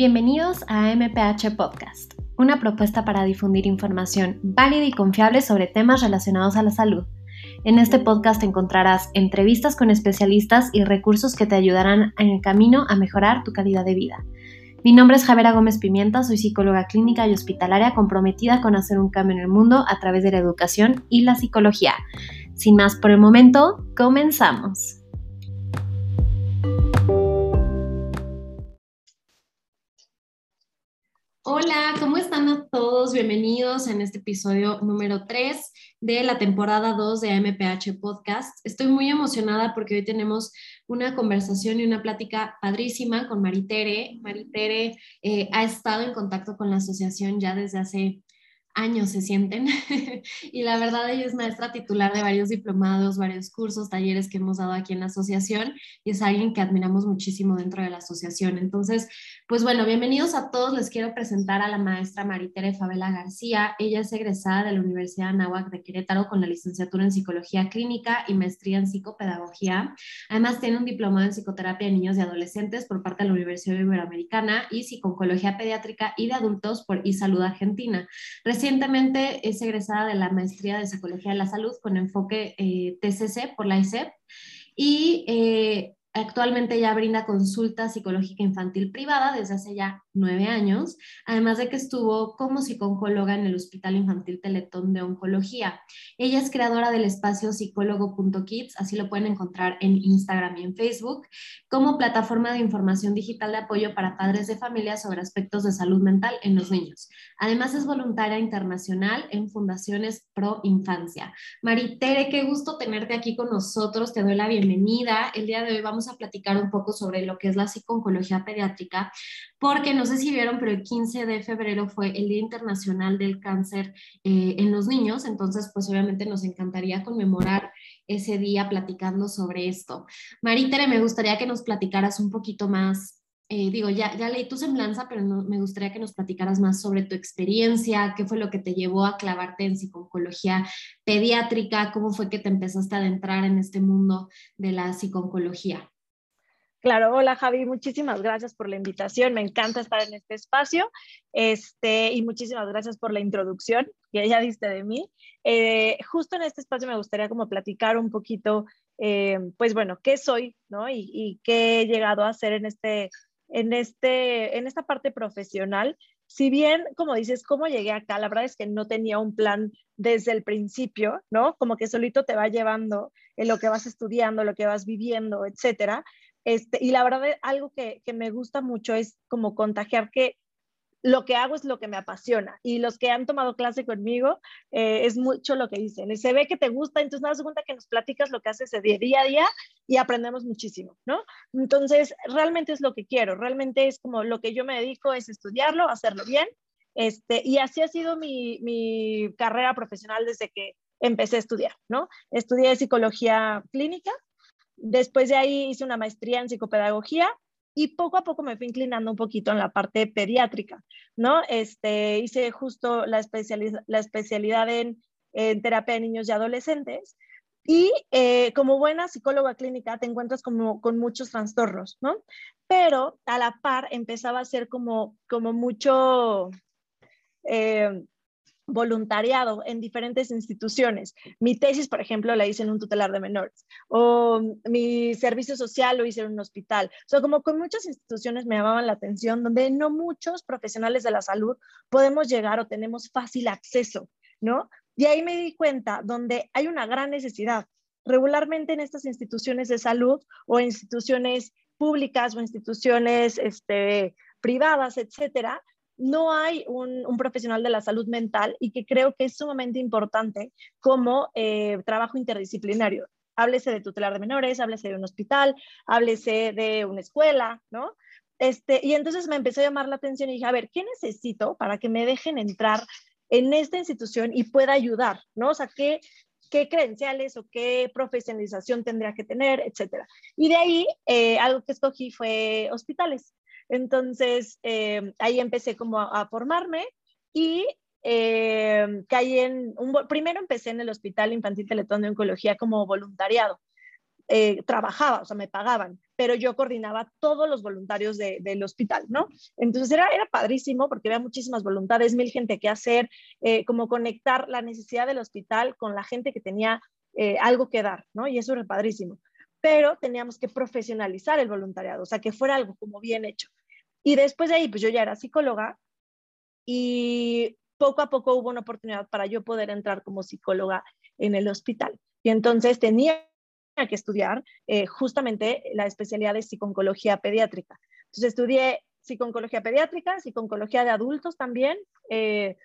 Bienvenidos a MPH Podcast, una propuesta para difundir información válida y confiable sobre temas relacionados a la salud. En este podcast encontrarás entrevistas con especialistas y recursos que te ayudarán en el camino a mejorar tu calidad de vida. Mi nombre es Javera Gómez Pimienta, soy psicóloga clínica y hospitalaria comprometida con hacer un cambio en el mundo a través de la educación y la psicología. Sin más por el momento, comenzamos. Hola, ¿cómo están a todos? Bienvenidos en este episodio número 3 de la temporada 2 de MPH Podcast. Estoy muy emocionada porque hoy tenemos una conversación y una plática padrísima con Maritere. Maritere eh, ha estado en contacto con la asociación ya desde hace años se sienten. y la verdad, ella es maestra titular de varios diplomados, varios cursos, talleres que hemos dado aquí en la asociación y es alguien que admiramos muchísimo dentro de la asociación. Entonces, pues bueno, bienvenidos a todos. Les quiero presentar a la maestra Maritere Favela García. Ella es egresada de la Universidad Anáhuac de Querétaro con la licenciatura en Psicología Clínica y maestría en Psicopedagogía. Además, tiene un diplomado en Psicoterapia de Niños y Adolescentes por parte de la Universidad Iberoamericana y Psiconcología Pediátrica y de Adultos por salud Argentina. Recientemente es egresada de la maestría de Psicología de la Salud con enfoque eh, TCC por la ICEP y eh, Actualmente ya brinda consulta psicológica infantil privada desde hace ya nueve años, además de que estuvo como psicóloga en el Hospital Infantil Teletón de Oncología. Ella es creadora del espacio psicólogo.kids, así lo pueden encontrar en Instagram y en Facebook, como plataforma de información digital de apoyo para padres de familia sobre aspectos de salud mental en los niños. Además es voluntaria internacional en Fundaciones Pro Infancia. Maritere, qué gusto tenerte aquí con nosotros, te doy la bienvenida. El día de hoy vamos a platicar un poco sobre lo que es la psiconcología pediátrica, porque no sé si vieron, pero el 15 de febrero fue el Día Internacional del Cáncer eh, en los Niños, entonces pues obviamente nos encantaría conmemorar ese día platicando sobre esto. Maritere, me gustaría que nos platicaras un poquito más eh, digo, ya, ya leí tu semblanza, pero me gustaría que nos platicaras más sobre tu experiencia, qué fue lo que te llevó a clavarte en psicología pediátrica, cómo fue que te empezaste a adentrar en este mundo de la psicología. Claro, hola Javi, muchísimas gracias por la invitación, me encanta estar en este espacio este, y muchísimas gracias por la introducción que ya diste de mí. Eh, justo en este espacio me gustaría como platicar un poquito, eh, pues bueno, qué soy, ¿no? Y, y, qué he llegado a hacer en este en, este, en esta parte profesional, si bien, como dices, ¿cómo llegué acá? La verdad es que no tenía un plan desde el principio, ¿no? Como que solito te va llevando en lo que vas estudiando, lo que vas viviendo, etcétera. Este, y la verdad, algo que, que me gusta mucho es como contagiar que lo que hago es lo que me apasiona. Y los que han tomado clase conmigo, eh, es mucho lo que dicen. Se ve que te gusta, entonces nada, cuenta que nos platicas lo que haces de día a día y aprendemos muchísimo, ¿no? Entonces, realmente es lo que quiero, realmente es como lo que yo me dedico es estudiarlo, hacerlo bien. Este, y así ha sido mi, mi carrera profesional desde que empecé a estudiar, ¿no? Estudié psicología clínica, después de ahí hice una maestría en psicopedagogía y poco a poco me fui inclinando un poquito en la parte pediátrica, ¿no? Este, hice justo la, la especialidad en, terapia de niños y adolescentes y eh, como buena psicóloga clínica te encuentras como, con muchos trastornos, ¿no? Pero a la par empezaba a ser como, como mucho... Eh, voluntariado en diferentes instituciones. Mi tesis, por ejemplo, la hice en un tutelar de menores o mi servicio social lo hice en un hospital. O sea, como con muchas instituciones me llamaban la atención donde no muchos profesionales de la salud podemos llegar o tenemos fácil acceso, ¿no? Y ahí me di cuenta donde hay una gran necesidad. Regularmente en estas instituciones de salud o instituciones públicas o instituciones este, privadas, etcétera, no hay un, profesional de la salud mental y que creo que es sumamente importante como eh, trabajo interdisciplinario. Háblese de tutelar de menores, háblese de un hospital, háblese de una escuela, ¿no? Este, y entonces me empezó a llamar la atención y dije, a ver, ¿qué necesito para que me dejen entrar en esta institución y pueda ayudar, ¿no? O sea, ¿qué, qué credenciales o qué profesionalización tendría que tener, etcétera. Y de ahí, eh, algo que escogí fue hospitales. Entonces, eh, ahí empecé como a, formarme y eh, caí en, un, primero empecé en el Hospital Infantil Teletón de Oncología como voluntariado. Eh, trabajaba, o sea, me pagaban, pero yo coordinaba todos los voluntarios del hospital, ¿no? Entonces era, era padrísimo porque había muchísimas voluntades, mil gente que hacer, eh, como conectar la necesidad del hospital con la gente que tenía algo que dar, ¿no? Y eso era padrísimo. Pero teníamos que profesionalizar el voluntariado, o sea, que fuera algo como bien hecho. Y después de ahí, pues yo ya era psicóloga y poco a poco hubo una oportunidad para yo poder entrar como psicóloga en el hospital. Y entonces tenía que estudiar eh, justamente la especialidad de psiconcología pediátrica. Entonces estudié psiconcología pediátrica, psiconcología de adultos también, eh,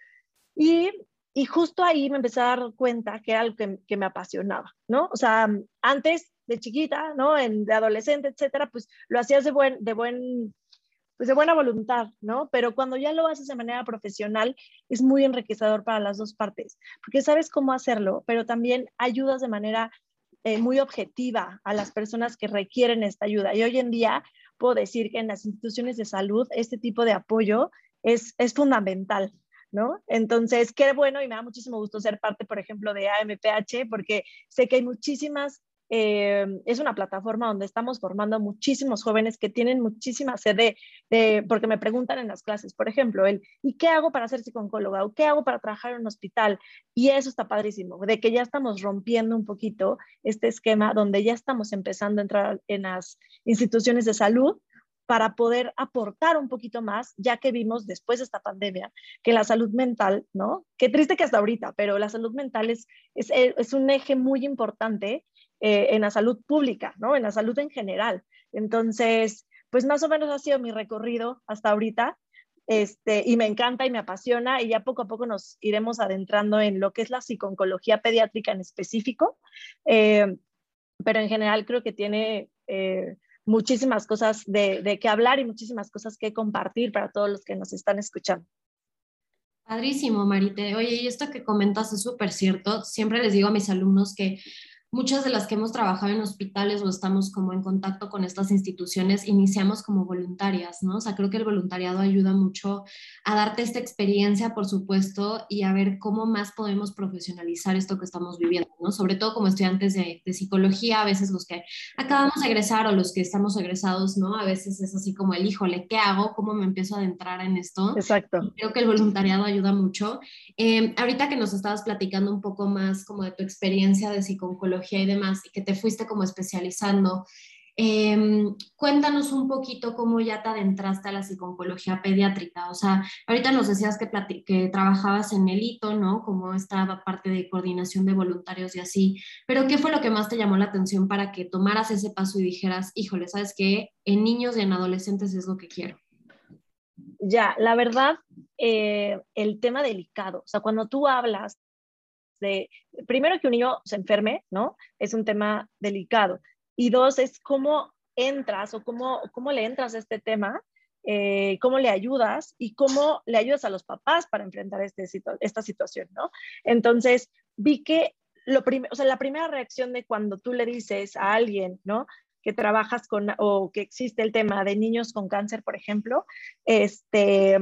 y, y, justo ahí me empecé a dar cuenta que era algo que, que, me apasionaba, ¿no? O sea, antes de chiquita, ¿no? En, de adolescente, etcétera, pues lo hacías de buen, de buen pues de buena voluntad, ¿no? Pero cuando ya lo haces de manera profesional, es muy enriquecedor para las dos partes, porque sabes cómo hacerlo, pero también ayudas de manera eh, muy objetiva a las personas que requieren esta ayuda. Y hoy en día puedo decir que en las instituciones de salud este tipo de apoyo es, es fundamental. ¿No? Entonces, qué bueno y me da muchísimo gusto ser parte, por ejemplo, de AMPH, porque sé que hay muchísimas eh, es una plataforma donde estamos formando muchísimos jóvenes que tienen muchísima sede, porque me preguntan en las clases, por ejemplo, el, ¿y qué hago para ser psicóloga? ¿O qué hago para trabajar en un hospital? Y eso está padrísimo, de que ya estamos rompiendo un poquito este esquema donde ya estamos empezando a entrar en las instituciones de salud para poder aportar un poquito más, ya que vimos después de esta pandemia que la salud mental, ¿no? Qué triste que hasta ahorita, pero la salud mental es, es, es un eje muy importante eh, en la salud pública, ¿no? En la salud en general. Entonces, pues más o menos ha sido mi recorrido hasta ahorita. Este, y me encanta y me apasiona y ya poco a poco nos iremos adentrando en lo que es la psiconcología pediátrica en específico, eh, pero en general creo que tiene eh, muchísimas cosas de, de qué hablar y muchísimas cosas que compartir para todos los que nos están escuchando. Padrísimo, Marite. Oye, y esto que comentas es súper cierto. Siempre les digo a mis alumnos que muchas de las que hemos trabajado en hospitales o estamos como en contacto con estas instituciones, iniciamos como voluntarias, ¿no? O sea, creo que el voluntariado ayuda mucho a darte esta experiencia, por supuesto, y a ver cómo más podemos profesionalizar esto que estamos viviendo, ¿no? Sobre todo como estudiantes de, psicología, a veces los que acabamos de egresar o los que estamos egresados, ¿no? A veces es así como el, híjole, ¿qué hago? ¿Cómo me empiezo a adentrar en esto? Exacto. creo que el voluntariado ayuda mucho. Eh, ahorita que nos estabas platicando un poco más como de tu experiencia de psicología, y demás, y que te fuiste como especializando. Em, cuéntanos un poquito cómo ya te adentraste a la psicología pediátrica. O sea, ahorita nos decías que, que trabajabas en el hito, ¿no? Como estaba parte de coordinación de voluntarios y así. Pero ¿qué fue lo que más te llamó la atención para que tomaras ese paso y dijeras, híjole, ¿sabes qué? En niños y en adolescentes es lo que quiero. Ya, la verdad, eh, el tema delicado, o sea, cuando tú hablas de, primero que un niño se enferme, ¿no? Es un tema delicado. Y dos, es cómo entras o cómo, cómo le entras a este tema, eh, cómo le ayudas y cómo le ayudas a los papás para enfrentar este, esta situación, ¿no? Entonces, vi que lo o sea, la primera reacción de cuando tú le dices a alguien, ¿no? que trabajas con o que existe el tema de niños con cáncer, por ejemplo, este,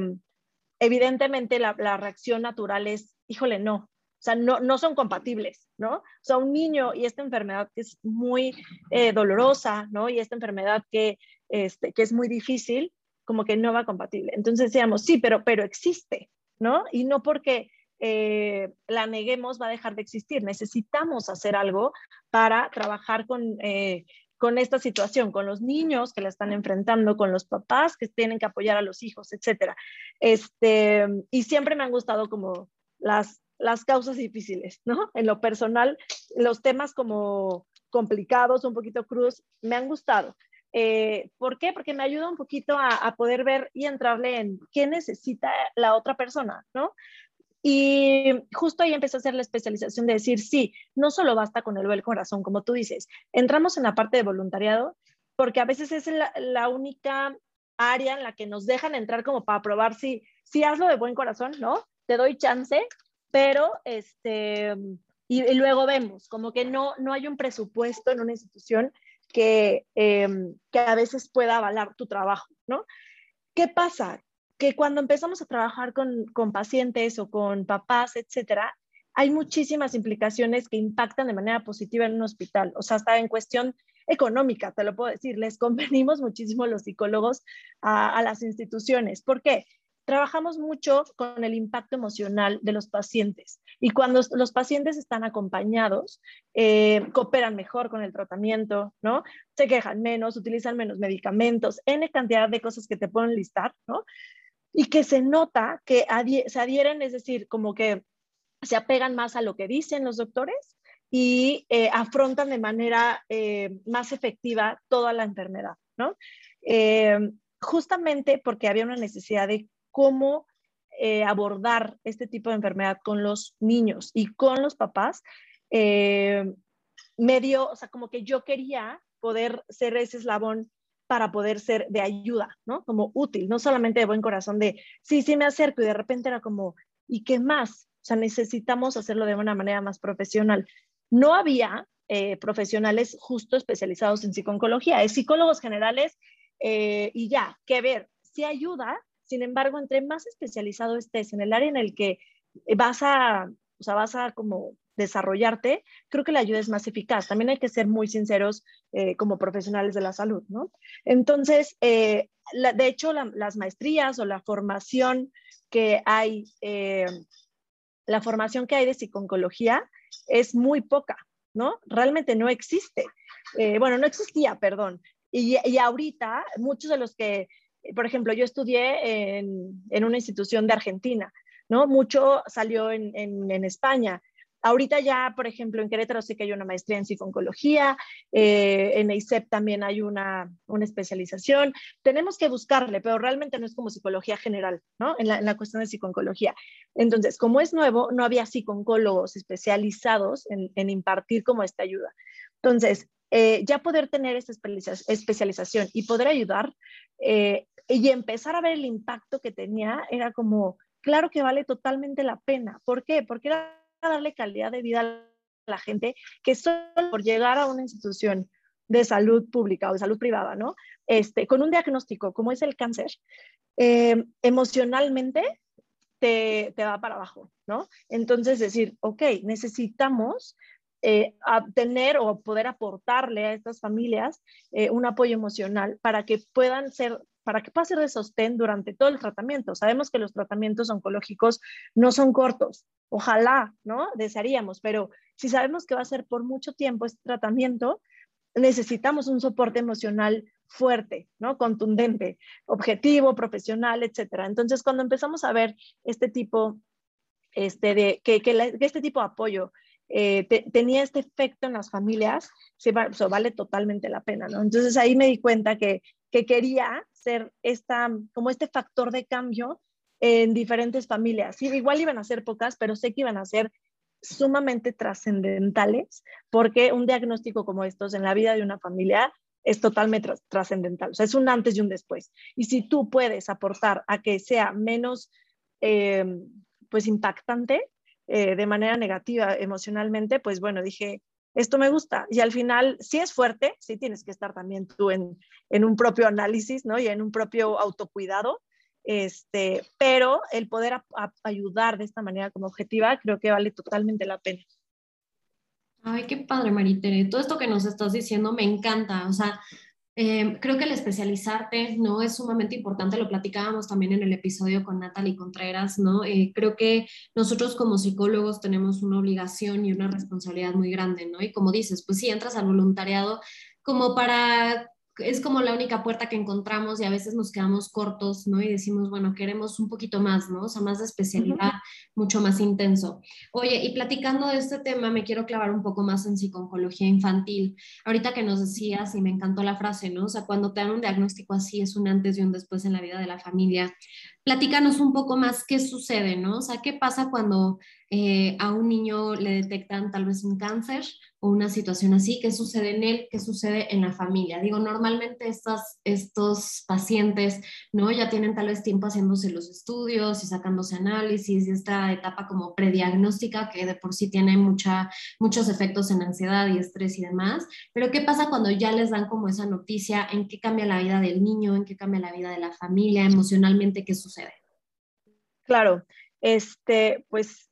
evidentemente la, la reacción natural es, híjole, no, sea, no, no son compatibles, ¿no? O sea, un niño y esta enfermedad que es muy eh, dolorosa, ¿no? Y esta enfermedad que, este, que es muy difícil, como que no va compatible. Entonces decíamos, sí, pero, pero existe, ¿no? Y no porque eh, la neguemos va a dejar de existir. Necesitamos hacer algo para trabajar con, eh, con esta situación, con los niños que la están enfrentando, con los papás que tienen que apoyar a los hijos, etcétera. Este, y siempre me han gustado como las las causas difíciles, ¿no? En lo personal, los temas como complicados, un poquito cruz, me han gustado. Eh, ¿Por qué? Porque me ayuda un poquito a, poder ver y entrarle en qué necesita la otra persona, ¿no? Y justo ahí empecé a hacer la especialización de decir, sí, no solo basta con el buen corazón, como tú dices, entramos en la parte de voluntariado, porque a veces es la, la única área en la que nos dejan entrar como para probar si, si hazlo de buen corazón, ¿no? Te doy chance, pero este, y, luego vemos, como que no, no hay un presupuesto en una institución que, em, que a veces pueda avalar tu trabajo, ¿no? ¿Qué pasa? Que cuando empezamos a trabajar con, con pacientes o con papás, etcétera, hay muchísimas implicaciones que impactan de manera positiva en un hospital. O sea, está en cuestión económica, te lo puedo decir, les convenimos muchísimo los psicólogos a, a las instituciones. ¿Por qué? Trabajamos mucho con el impacto emocional de los pacientes y cuando los pacientes están acompañados, eh, cooperan mejor con el tratamiento, ¿no? Se quejan menos, utilizan menos medicamentos, N cantidad de cosas que te pueden listar, ¿no? Y que se nota que se adhieren, es decir, como que se apegan más a lo que dicen los doctores y eh, afrontan de manera eh, más efectiva toda la enfermedad, ¿no? justamente porque había una necesidad de cómo eh, abordar este tipo de enfermedad con los niños y con los papás, eh, medio, o sea, como que yo quería poder ser ese eslabón para poder ser de ayuda, ¿no? Como útil, no solamente de buen corazón, de sí, sí me acerco y de repente era como, ¿y qué más? O sea, necesitamos hacerlo de una manera más profesional. No había eh, profesionales justo especializados en psicología, es psicólogos generales y ya, ¿qué ver? Sí ayuda, sin embargo, entre más especializado estés en el área en el que vas a, o sea, vas a como desarrollarte, creo que la ayuda es más eficaz. También hay que ser muy sinceros eh, como profesionales de la salud, ¿no? Entonces, eh, de hecho, las maestrías o la formación que hay, eh, la formación que hay de psiconcología es muy poca, ¿no? Realmente no existe. bueno, no existía, perdón. Y, y ahorita muchos de los que por ejemplo, yo estudié en, una institución de Argentina, ¿no? Mucho salió en, España. Ahorita ya, por ejemplo, en Querétaro sé que hay una maestría en psiconcología, eh, en EICEP también hay una, especialización. Tenemos que buscarle, pero realmente no es como psicología general, ¿no? En la, cuestión de psiconcología. Entonces, como es nuevo, no había psicólogos especializados en, en impartir como esta ayuda. Entonces, eh, ya poder tener esta especialización y poder ayudar eh, y empezar a ver el impacto que tenía, era como, claro que vale totalmente la pena. ¿Por qué? Porque era darle calidad de vida a la gente que solo por llegar a una institución de salud pública o de salud privada, ¿no? Este, con un diagnóstico como es el cáncer, eh, emocionalmente te, te, va para abajo, ¿no? Entonces decir, ok, necesitamos eh, tener o poder aportarle a estas familias eh, un apoyo emocional para que puedan ser para que pueda ser de sostén durante todo el tratamiento. Sabemos que los tratamientos oncológicos no son cortos. Ojalá, ¿no? Desearíamos, pero si sabemos que va a ser por mucho tiempo este tratamiento, necesitamos un soporte emocional fuerte, ¿no? Contundente, objetivo, profesional, etcétera. Entonces, cuando empezamos a ver este tipo este, de, que, este tipo de apoyo eh, tenía este efecto en las familias, se vale totalmente la pena, ¿no? Entonces ahí me di cuenta que, que quería ser esta, como este factor de cambio en diferentes familias. Sí, igual iban a ser pocas, pero sé que iban a ser sumamente trascendentales, porque un diagnóstico como estos en la vida de una familia es totalmente trascendental, o sea, es un antes y un después. Y si tú puedes aportar a que sea menos, eh, pues, impactante, eh, de manera negativa emocionalmente, pues bueno, dije, esto me gusta. Y al final, si es fuerte, sí tienes que estar también tú en, un propio análisis, ¿no? Y en un propio autocuidado. Este, pero el poder ayudar de esta manera como objetiva, creo que vale totalmente la pena. Ay, qué padre, Maritere. Todo esto que nos estás diciendo me encanta. O sea, Em, creo que el especializarte no es sumamente importante, lo platicábamos también en el episodio con Natalie Contreras, ¿no? Eh, creo que nosotros como psicólogos tenemos una obligación y una responsabilidad muy grande, ¿no? Y como dices, pues si entras al voluntariado como para es como la única puerta que encontramos y a veces nos quedamos cortos, ¿no? Y decimos, bueno, queremos un poquito más, ¿no? O sea, más de especialidad, mucho más intenso. Oye, y platicando de este tema, me quiero clavar un poco más en psiconcología infantil. Ahorita que nos decías, y me encantó la frase, ¿no? O sea, cuando te dan un diagnóstico así, es un antes y un después en la vida de la familia. Platícanos un poco más qué sucede, ¿no? O sea, qué pasa cuando eh, a un niño le detectan tal vez un cáncer una situación así, qué sucede en él, qué sucede en la familia. Digo, normalmente estas, estos pacientes, ¿no? Ya tienen tal vez tiempo haciéndose los estudios y sacándose análisis y esta etapa como prediagnóstica que de por sí tiene mucha, muchos efectos en ansiedad y estrés y demás. Pero ¿qué pasa cuando ya les dan como esa noticia? ¿En qué cambia la vida del niño? ¿En qué cambia la vida de la familia? Emocionalmente, ¿qué sucede? Claro, este, pues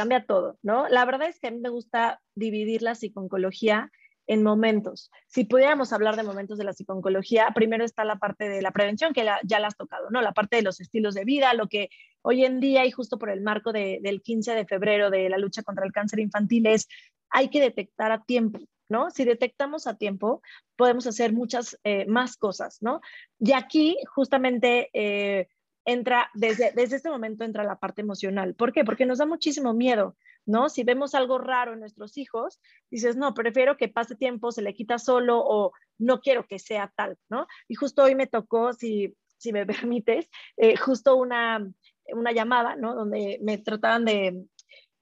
cambia todo, ¿no? La verdad es que a mí me gusta dividir la psiconcología en momentos. Si pudiéramos hablar de momentos de la psiconcología, primero está la parte de la prevención, que ya la has tocado, ¿no? La parte de los estilos de vida, lo que hoy en día y justo por el marco del 15 de febrero de la lucha contra el cáncer infantil es, hay que detectar a tiempo, ¿no? Si detectamos a tiempo, podemos hacer muchas eh, más cosas, ¿no? Y aquí justamente... Eh, entra, desde, desde este momento entra la parte emocional. ¿Por qué? Porque nos da muchísimo miedo, ¿no? Si vemos algo raro en nuestros hijos, dices, no, prefiero que pase tiempo, se le quita solo o no quiero que sea tal, ¿no? Y justo hoy me tocó, si, si me permites, eh, justo una, una llamada, ¿no? Donde me trataban de,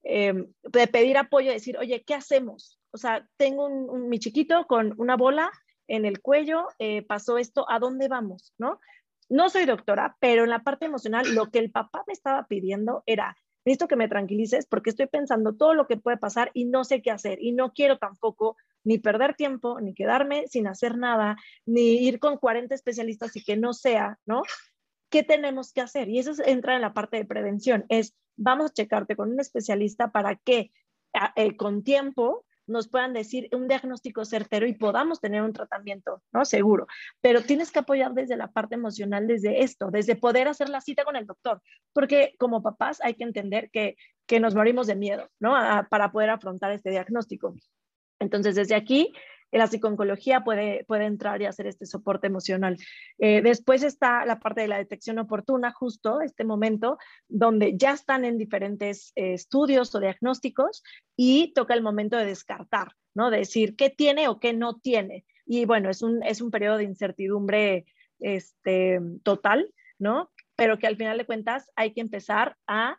eh, de pedir apoyo, decir, oye, ¿qué hacemos? O sea, tengo un, mi chiquito con una bola en el cuello, eh, pasó esto, ¿a dónde vamos? ¿No? No soy doctora, pero en la parte emocional lo que el papá me estaba pidiendo era, necesito que me tranquilices porque estoy pensando todo lo que puede pasar y no sé qué hacer y no quiero tampoco ni perder tiempo, ni quedarme sin hacer nada, ni ir con 40 especialistas y que no sea, ¿no? ¿Qué tenemos que hacer? Y eso entra en la parte de prevención, es vamos a checarte con un especialista para que eh, con tiempo nos puedan decir un diagnóstico certero y podamos tener un tratamiento, ¿no? Seguro. Pero tienes que apoyar desde la parte emocional, desde esto, desde poder hacer la cita con el doctor, porque como papás hay que entender que, que nos morimos de miedo, ¿no? para poder afrontar este diagnóstico. Entonces, desde aquí la psiconcología puede, puede entrar y hacer este soporte emocional. Eh, después está la parte de la detección oportuna, justo este momento, donde ya están en diferentes eh, estudios o diagnósticos y toca el momento de descartar, ¿no? De decir qué tiene o qué no tiene. Y bueno, es un, es un periodo de incertidumbre este, total, ¿no? Pero que al final de cuentas hay que empezar a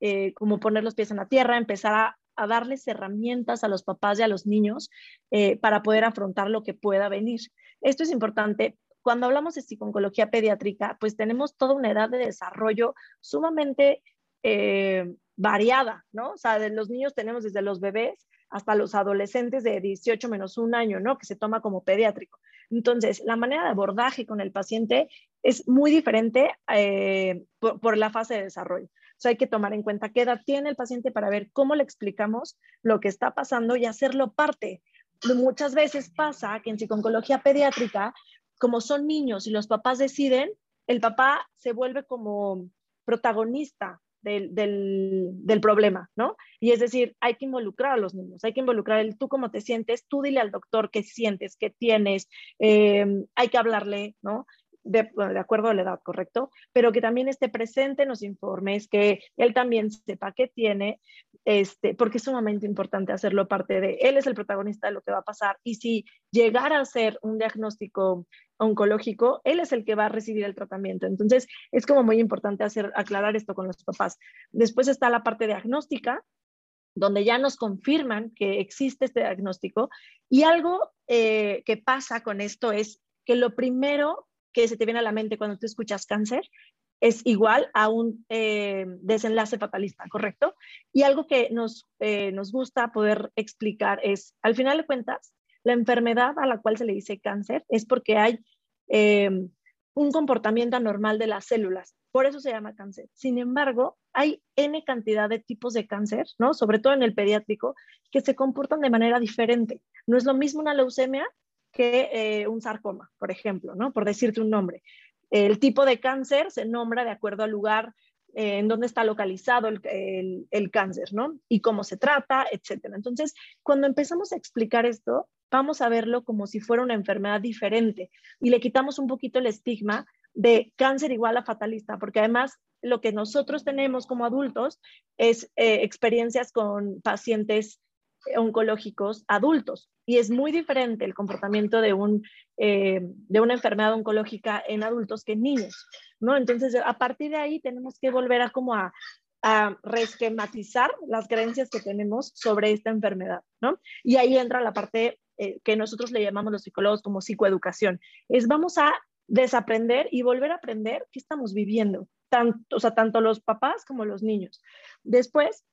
eh, como poner los pies en la tierra, empezar a a darles herramientas a los papás y a los niños eh, para poder afrontar lo que pueda venir. Esto es importante. Cuando hablamos de psicología pediátrica, pues tenemos toda una edad de desarrollo sumamente eh, variada, ¿no? O sea, de los niños tenemos desde los bebés hasta los adolescentes de 18 menos un año, ¿no? Que se toma como pediátrico. Entonces, la manera de abordaje con el paciente es muy diferente eh, por, la fase de desarrollo hay que tomar en cuenta qué edad tiene el paciente para ver cómo le explicamos lo que está pasando y hacerlo parte. Muchas veces pasa que en psicología pediátrica, como son niños y los papás deciden, el papá se vuelve como protagonista del, del, problema, ¿no? Y es decir, hay que involucrar a los niños, hay que involucrar el tú cómo te sientes, tú dile al doctor qué sientes, qué tienes, eh, hay que hablarle, ¿no? De, acuerdo a la edad, ¿correcto? Pero que también esté presente en los informes, que él también sepa qué tiene, este, porque es sumamente importante hacerlo parte de, él es el protagonista de lo que va a pasar y si llegara a ser un diagnóstico oncológico, él es el que va a recibir el tratamiento. Entonces, es como muy importante hacer, aclarar esto con los papás. Después está la parte diagnóstica, donde ya nos confirman que existe este diagnóstico. Y algo eh, que pasa con esto es que lo primero que se te viene a la mente cuando tú escuchas cáncer es igual a un eh, desenlace fatalista, ¿correcto? Y algo que nos, eh, nos gusta poder explicar es, al final de cuentas, la enfermedad a la cual se le dice cáncer es porque hay eh, un comportamiento anormal de las células, por eso se llama cáncer. Sin embargo, hay N cantidad de tipos de cáncer, ¿no? Sobre todo en el pediátrico, que se comportan de manera diferente. No es lo mismo una leucemia que eh, un sarcoma, por ejemplo, ¿no? Por decirte un nombre. El tipo de cáncer se nombra de acuerdo al lugar eh, en donde está localizado el, cáncer, ¿no? Y cómo se trata, etcétera. Entonces, cuando empezamos a explicar esto, vamos a verlo como si fuera una enfermedad diferente y le quitamos un poquito el estigma de cáncer igual a fatalista, porque además lo que nosotros tenemos como adultos es eh, experiencias con pacientes oncológicos adultos y es muy diferente el comportamiento de, un, eh, de una enfermedad oncológica en adultos que en niños, ¿no? Entonces, a partir de ahí tenemos que volver a como a, a reesquematizar las creencias que tenemos sobre esta enfermedad, ¿no? Y ahí entra la parte eh, que nosotros le llamamos los psicólogos como psicoeducación, es vamos a desaprender y volver a aprender qué estamos viviendo, tanto, o sea, tanto los papás como los niños. Después,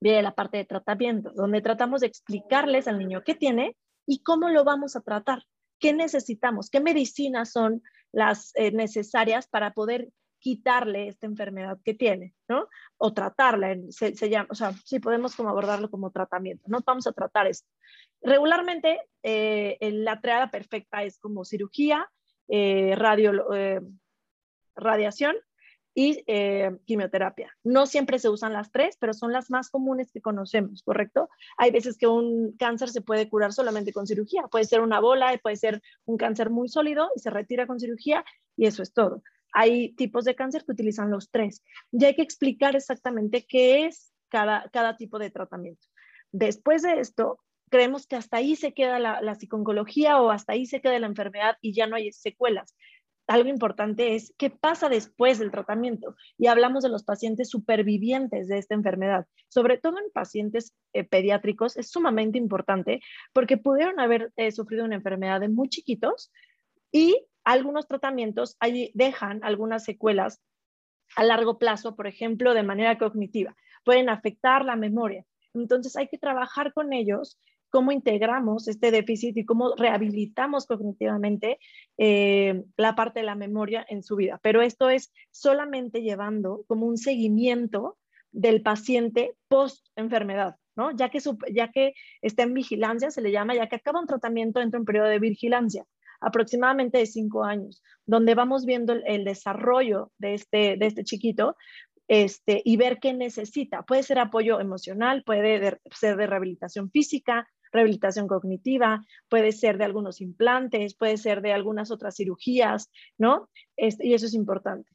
viene la parte de tratamiento, donde tratamos de explicarles al niño qué tiene y cómo lo vamos a tratar, qué necesitamos, qué medicinas son las eh, necesarias para poder quitarle esta enfermedad que tiene, ¿no? O tratarla, se, llama, o sea, sí podemos como abordarlo como tratamiento, ¿no? Vamos a tratar esto. Regularmente, eh, la triada perfecta es como cirugía, eh, radiación y quimioterapia. No siempre se usan las tres, pero son las más comunes que conocemos, ¿correcto? Hay veces que un cáncer se puede curar solamente con cirugía. Puede ser una bola, puede ser un cáncer muy sólido y se retira con cirugía y eso es todo. Hay tipos de cáncer que utilizan los tres. Y hay que explicar exactamente qué es cada, cada tipo de tratamiento. Después de esto, creemos que hasta ahí se queda la, la psiconcología o hasta ahí se queda la enfermedad y ya no hay secuelas. Algo importante es qué pasa después del tratamiento. Y hablamos de los pacientes supervivientes de esta enfermedad. Sobre todo en pacientes eh, pediátricos es sumamente importante porque pudieron haber eh, sufrido una enfermedad de muy chiquitos y algunos tratamientos ahí dejan algunas secuelas a largo plazo, por ejemplo, de manera cognitiva. Pueden afectar la memoria. Entonces hay que trabajar con ellos cómo integramos este déficit y cómo rehabilitamos cognitivamente eh, la parte de la memoria en su vida. Pero esto es solamente llevando como un seguimiento del paciente post enfermedad, ¿no? Ya que, ya que está en vigilancia, se le llama, ya que acaba un tratamiento, entra en periodo de vigilancia aproximadamente de cinco años, donde vamos viendo el, desarrollo de este, de este chiquito este, y ver qué necesita. Puede ser apoyo emocional, puede ser de rehabilitación física, rehabilitación cognitiva, puede ser de algunos implantes, puede ser de algunas otras cirugías, ¿no? y eso es importante.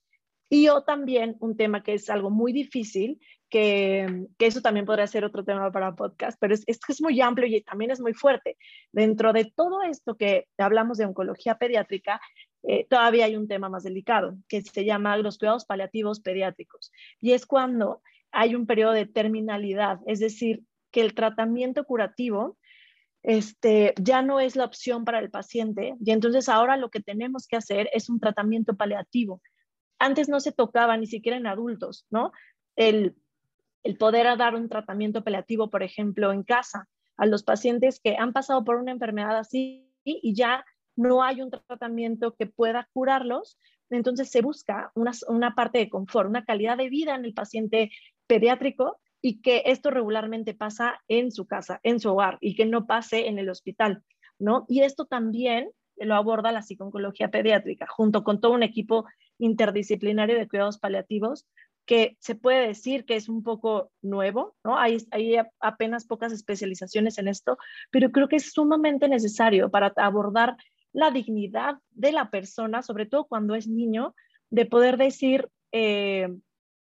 Y yo también, un tema que es algo muy difícil, que, que eso también podría ser otro tema para podcast, pero es, es muy amplio y también es muy fuerte. Dentro de todo esto que hablamos de oncología pediátrica, eh, todavía hay un tema más delicado, que se llama los cuidados paliativos pediátricos. Y es cuando hay un periodo de terminalidad, es decir, que el tratamiento curativo este, ya no es la opción para el paciente y entonces ahora lo que tenemos que hacer es un tratamiento paliativo. Antes no se tocaba ni siquiera en adultos, ¿no? El, el poder dar un tratamiento paliativo, por ejemplo, en casa a los pacientes que han pasado por una enfermedad así y ya no hay un tratamiento que pueda curarlos, entonces se busca una, una parte de confort, una calidad de vida en el paciente pediátrico y que esto regularmente pasa en su casa, en su hogar y que no pase en el hospital, ¿no? Y esto también lo aborda la psicología pediátrica, junto con todo un equipo interdisciplinario de cuidados paliativos que se puede decir que es un poco nuevo, ¿no? Hay, hay apenas pocas especializaciones en esto, pero creo que es sumamente necesario para abordar la dignidad de la persona, sobre todo cuando es niño, de poder decir, eh,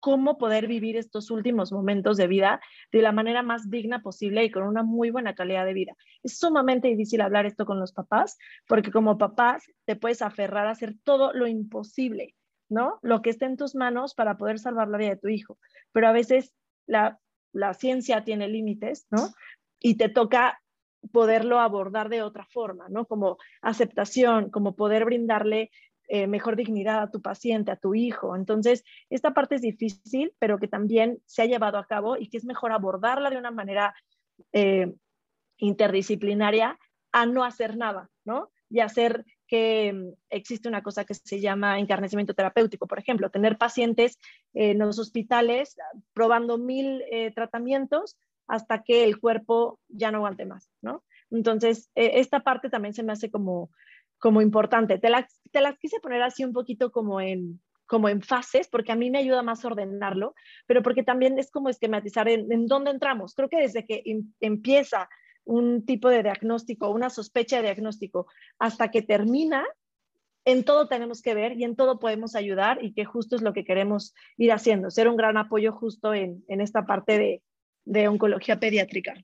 cómo poder vivir estos últimos momentos de vida de la manera más digna posible y con una muy buena calidad de vida. Es sumamente difícil hablar esto con los papás, porque como papás te puedes aferrar a hacer todo lo imposible, ¿no? Lo que esté en tus manos para poder salvar la vida de tu hijo. Pero a veces la, ciencia tiene límites, ¿no? Y te toca poderlo abordar de otra forma, ¿no? Como aceptación, como poder brindarle eh, mejor dignidad a tu paciente, a tu hijo. Entonces, esta parte es difícil, pero que también se ha llevado a cabo y que es mejor abordarla de una manera eh, interdisciplinaria a no hacer nada, ¿no? Y hacer que mm, existe una cosa que se llama encarnecimiento terapéutico, por ejemplo, tener pacientes en los hospitales probando mil eh, tratamientos hasta que el cuerpo ya no aguante más, ¿no? Entonces, esta parte también se me hace como, como importante. Te las, te las quise poner así un poquito como en, como en fases, porque a mí me ayuda más ordenarlo, pero porque también es como esquematizar en, en dónde entramos. Creo que desde que em, empieza un tipo de diagnóstico, una sospecha de diagnóstico, hasta que termina, en todo tenemos que ver y en todo podemos ayudar y que justo es lo que queremos ir haciendo, ser un gran apoyo justo en, en esta parte de, de oncología pediátrica.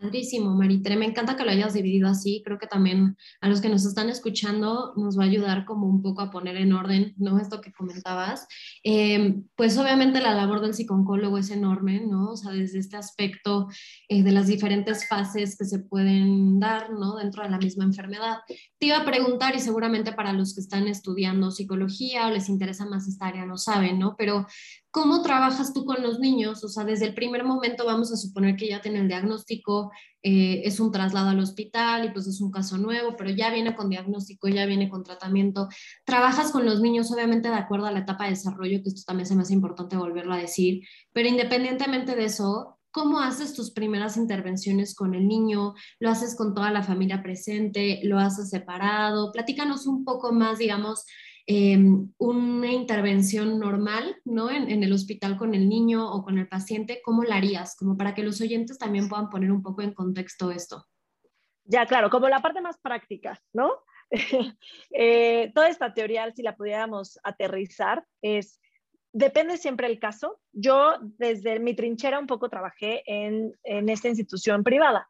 Padrísimo, Maritere. Me encanta que lo hayas dividido así. Creo que también a los que nos están escuchando nos va a ayudar como un poco a poner en orden, ¿no? Esto que comentabas. Em, pues obviamente la labor del psicólogo es enorme, ¿no? O sea, desde este aspecto eh, de las diferentes fases que se pueden dar, ¿no? Dentro de la misma enfermedad. Te iba a preguntar, y seguramente para los que están estudiando psicología o les interesa más esta área, no saben, ¿no? Pero ¿Cómo trabajas tú con los niños? O sea, desde el primer momento vamos a suponer que ya tienen el diagnóstico, eh, es un traslado al hospital y pues es un caso nuevo, pero ya viene con diagnóstico, ya viene con tratamiento. Trabajas con los niños, obviamente, de acuerdo a la etapa de desarrollo, que esto también se me hace importante volverlo a decir, pero independientemente de eso, ¿Cómo haces tus primeras intervenciones con el niño? ¿Lo haces con toda la familia presente? ¿Lo haces separado? Platícanos un poco más, digamos, em, una intervención normal, ¿no? En, el hospital con el niño o con el paciente, ¿cómo la harías? Como para que los oyentes también puedan poner un poco en contexto esto. Ya, claro, como la parte más práctica, ¿no? eh, toda esta teoría, si la pudiéramos aterrizar, es Depende siempre del caso. Yo desde mi trinchera un poco trabajé en, en esta institución privada.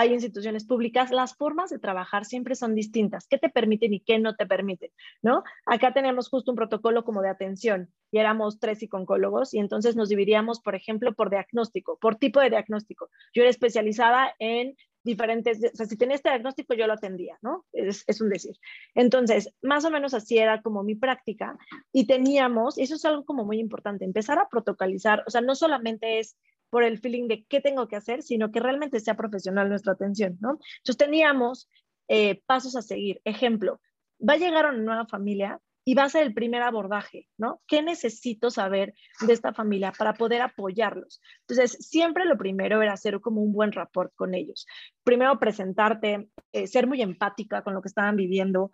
Hay instituciones públicas, las formas de trabajar siempre son distintas. ¿Qué te permiten y qué no te permiten? ¿no? Acá tenemos justo un protocolo como de atención y éramos tres psicólogos y entonces nos dividíamos, por ejemplo, por diagnóstico, por tipo de diagnóstico. Yo era especializada en diferentes, o sea, si tenía este diagnóstico yo lo atendía, ¿no? Es, es, un decir. Entonces, más o menos así era como mi práctica y teníamos, y eso es algo como muy importante, empezar a protocolizar, o sea, no solamente es por el feeling de qué tengo que hacer, sino que realmente sea profesional nuestra atención, ¿no? Entonces teníamos eh, pasos a seguir. Ejemplo, va a llegar una nueva familia y va a ser el primer abordaje, ¿no? ¿Qué necesito saber de esta familia para poder apoyarlos? Entonces, siempre lo primero era hacer como un buen rapport con ellos. Primero presentarte, eh, ser muy empática con lo que estaban viviendo,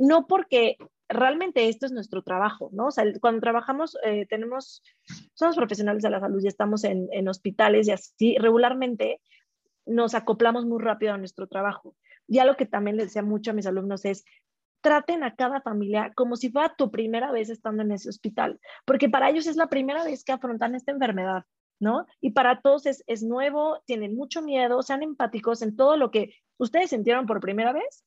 no porque realmente esto es nuestro trabajo, ¿no? O sea, cuando trabajamos, eh, tenemos, somos profesionales de la salud y estamos en, en hospitales y así, regularmente nos acoplamos muy rápido a nuestro trabajo. Y algo que también les decía mucho a mis alumnos es, traten a cada familia como si fuera tu primera vez estando en ese hospital, porque para ellos es la primera vez que afrontan esta enfermedad, ¿no? Y para todos es, es nuevo, tienen mucho miedo, sean empáticos en todo lo que ustedes sintieron por primera vez,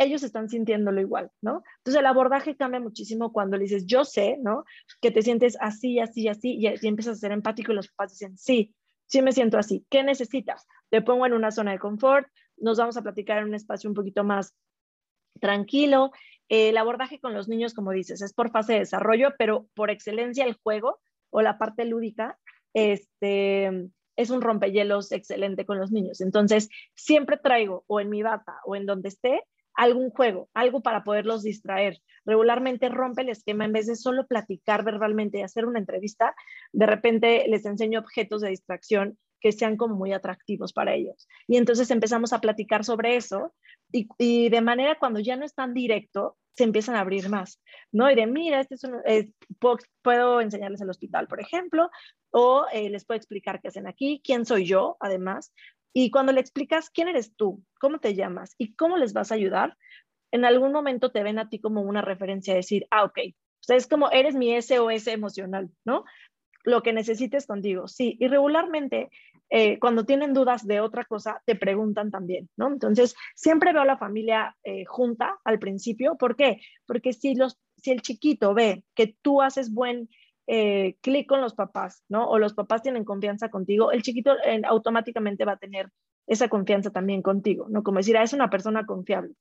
ellos están sintiéndolo igual, ¿no? Entonces el abordaje cambia muchísimo cuando le dices, yo sé, ¿no? Que te sientes así, así, así, y, y empiezas a ser empático y los papás dicen, sí, sí me siento así, ¿qué necesitas? Te pongo en una zona de confort, nos vamos a platicar en un espacio un poquito más tranquilo. el abordaje con los niños, como dices, es por fase de desarrollo, pero por excelencia el juego o la parte lúdica este, es un rompehielos excelente con los niños. Entonces, siempre traigo o en mi bata o en donde esté algún juego, algo para poderlos distraer. Regularmente rompe el esquema en vez de solo platicar verbalmente y hacer una entrevista, de repente les enseño objetos de distracción que sean como muy atractivos para ellos. Y entonces empezamos a platicar sobre eso y, de manera cuando ya no es tan directo, se empiezan a abrir más, ¿no? Y de, mira, este es un, puedo, enseñarles el hospital, por ejemplo, o eh, les puedo explicar qué hacen aquí, quién soy yo, además. Y cuando le explicas quién eres tú, cómo te llamas y cómo les vas a ayudar, en algún momento te ven a ti como una referencia, decir, ah, ok, o es como eres mi SOS emocional, ¿no? Lo que necesites contigo, sí. Y regularmente eh, cuando tienen dudas de otra cosa, te preguntan también, ¿no? Entonces, siempre veo a la familia eh, junta al principio. ¿Por qué? Porque si, los, si el chiquito ve que tú haces buen eh, clic con los papás, ¿no? O los papás tienen confianza contigo, el chiquito automáticamente va a tener esa confianza también contigo, ¿no? Como decir, ah, es una persona confiable.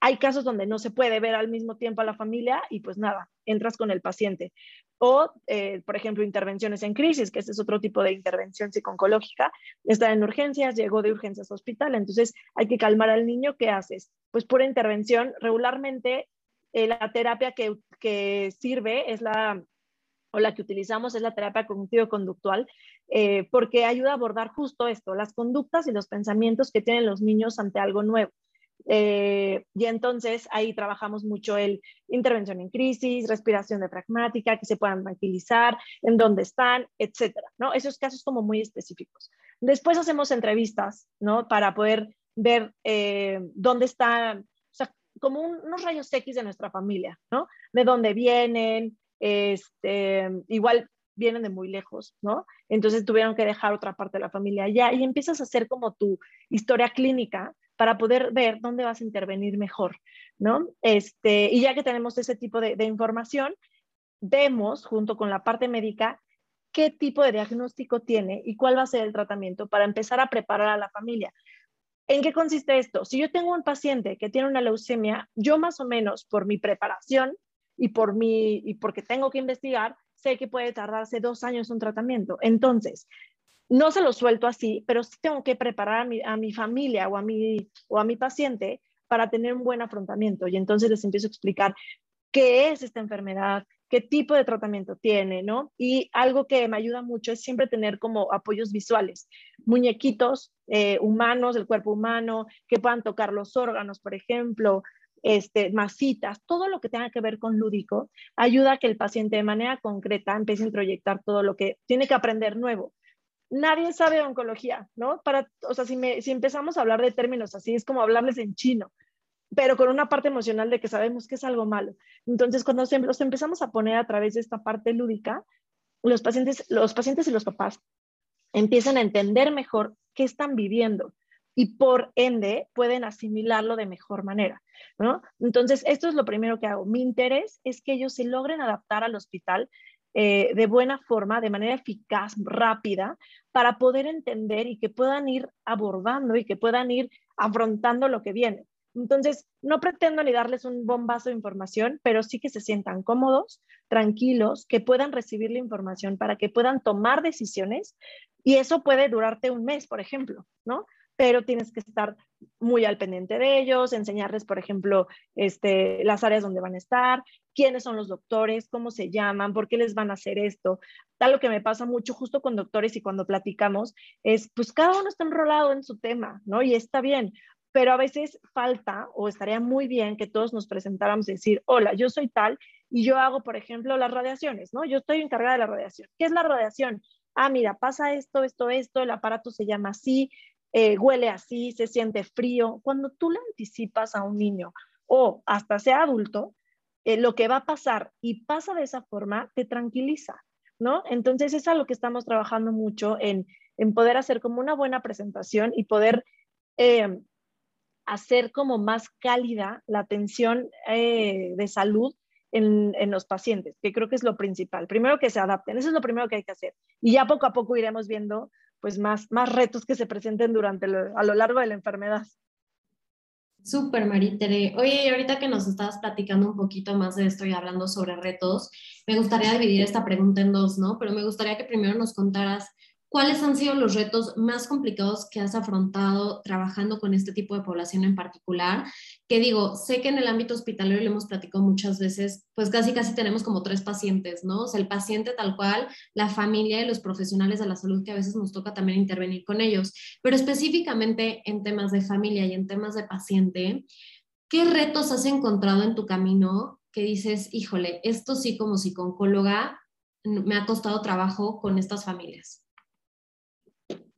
Hay casos donde no se puede ver al mismo tiempo a la familia y pues nada, entras con el paciente. O, eh, por ejemplo, intervenciones en crisis, que este es otro tipo de intervención psicológica. Está en urgencias, llegó de urgencias a hospital, entonces hay que calmar al niño. ¿Qué haces? Pues pura intervención. Regularmente eh, la terapia que, que sirve es la o la que utilizamos es la terapia cognitivo-conductual, eh, porque ayuda a abordar justo esto, las conductas y los pensamientos que tienen los niños ante algo nuevo. Eh, y entonces ahí trabajamos mucho el intervención en crisis, respiración diafragmática, que se puedan tranquilizar, en dónde están, etcétera, ¿no? Esos casos como muy específicos. Después hacemos entrevistas, ¿no? Para poder ver eh, dónde están, o sea, como unos rayos X de nuestra familia, ¿no? De dónde vienen, este, igual vienen de muy lejos, ¿no? Entonces tuvieron que dejar otra parte de la familia allá y empiezas a hacer como tu historia clínica para poder ver dónde vas a intervenir mejor, ¿no? Este, y ya que tenemos ese tipo de, información, vemos junto con la parte médica qué tipo de diagnóstico tiene y cuál va a ser el tratamiento para empezar a preparar a la familia. ¿En qué consiste esto? Si yo tengo un paciente que tiene una leucemia, yo más o menos por mi preparación y por mi y porque tengo que investigar, sé que puede tardarse dos años un tratamiento. Entonces, no se lo suelto así, pero sí tengo que preparar a mi, familia o a mi, o a mi paciente para tener un buen afrontamiento. Y entonces les empiezo a explicar qué es esta enfermedad, qué tipo de tratamiento tiene, ¿no? Y algo que me ayuda mucho es siempre tener como apoyos visuales, muñequitos eh, humanos, del cuerpo humano, que puedan tocar los órganos, por ejemplo, este, masitas, todo lo que tenga que ver con lúdico, ayuda a que el paciente de manera concreta empiece a introyectar todo lo que tiene que aprender nuevo. Nadie sabe oncología, ¿no? Para, o sea, si, si empezamos a hablar de términos así, es como hablarles en chino pero con una parte emocional de que sabemos que es algo malo. Entonces, cuando los empezamos a poner a través de esta parte lúdica, los pacientes, los pacientes y los papás empiezan a entender mejor qué están viviendo y por ende pueden asimilarlo de mejor manera, ¿no? Entonces, esto es lo primero que hago. Mi interés es que ellos se logren adaptar al hospital eh, de buena forma, de manera eficaz, rápida, para poder entender y que puedan ir abordando y que puedan ir afrontando lo que viene. Entonces, no pretendo ni darles un bombazo de información, pero sí que se sientan cómodos, tranquilos, que puedan recibir la información para que puedan tomar decisiones. Y eso puede durarte un mes, por ejemplo, ¿no? Pero tienes que estar muy al pendiente de ellos, enseñarles, por ejemplo, este, las áreas donde van a estar, quiénes son los doctores, cómo se llaman, por qué les van a hacer esto. Tal lo que me pasa mucho justo con doctores y cuando platicamos es, pues cada uno está enrolado en su tema, ¿no? Y está bien, pero a veces falta o estaría muy bien que todos nos presentáramos y decir, hola, yo soy tal y yo hago, por ejemplo, las radiaciones, ¿no? Yo estoy encargada de la radiación. ¿Qué es la radiación? Ah, mira, pasa esto, esto, esto, el aparato se llama así, eh, huele así, se siente frío. Cuando tú le anticipas a un niño o hasta sea adulto, eh, lo que va a pasar y pasa de esa forma, te tranquiliza, ¿no? Entonces, es lo que estamos trabajando mucho en, en poder hacer como una buena presentación y poder eh, hacer como más cálida la atención eh, de salud en, los pacientes, que creo que es lo principal. Primero que se adapten, eso es lo primero que hay que hacer. Y ya poco a poco iremos viendo pues más, más retos que se presenten durante a lo largo de la enfermedad. Súper, Maritere. Oye, ahorita que nos estabas platicando un poquito más de esto y hablando sobre retos, me gustaría dividir esta pregunta en dos, ¿no? Pero me gustaría que primero nos contaras ¿Cuáles han sido los retos más complicados que has afrontado trabajando con este tipo de población en particular? Que digo, sé que en el ámbito hospitalario lo hemos platicado muchas veces, pues casi casi tenemos como tres pacientes, ¿no? O sea, el paciente tal cual, la familia y los profesionales de la salud que a veces nos toca también intervenir con ellos. Pero específicamente en temas de familia y en temas de paciente, ¿qué retos has encontrado en tu camino que dices, híjole, esto sí como psicóloga me ha costado trabajo con estas familias?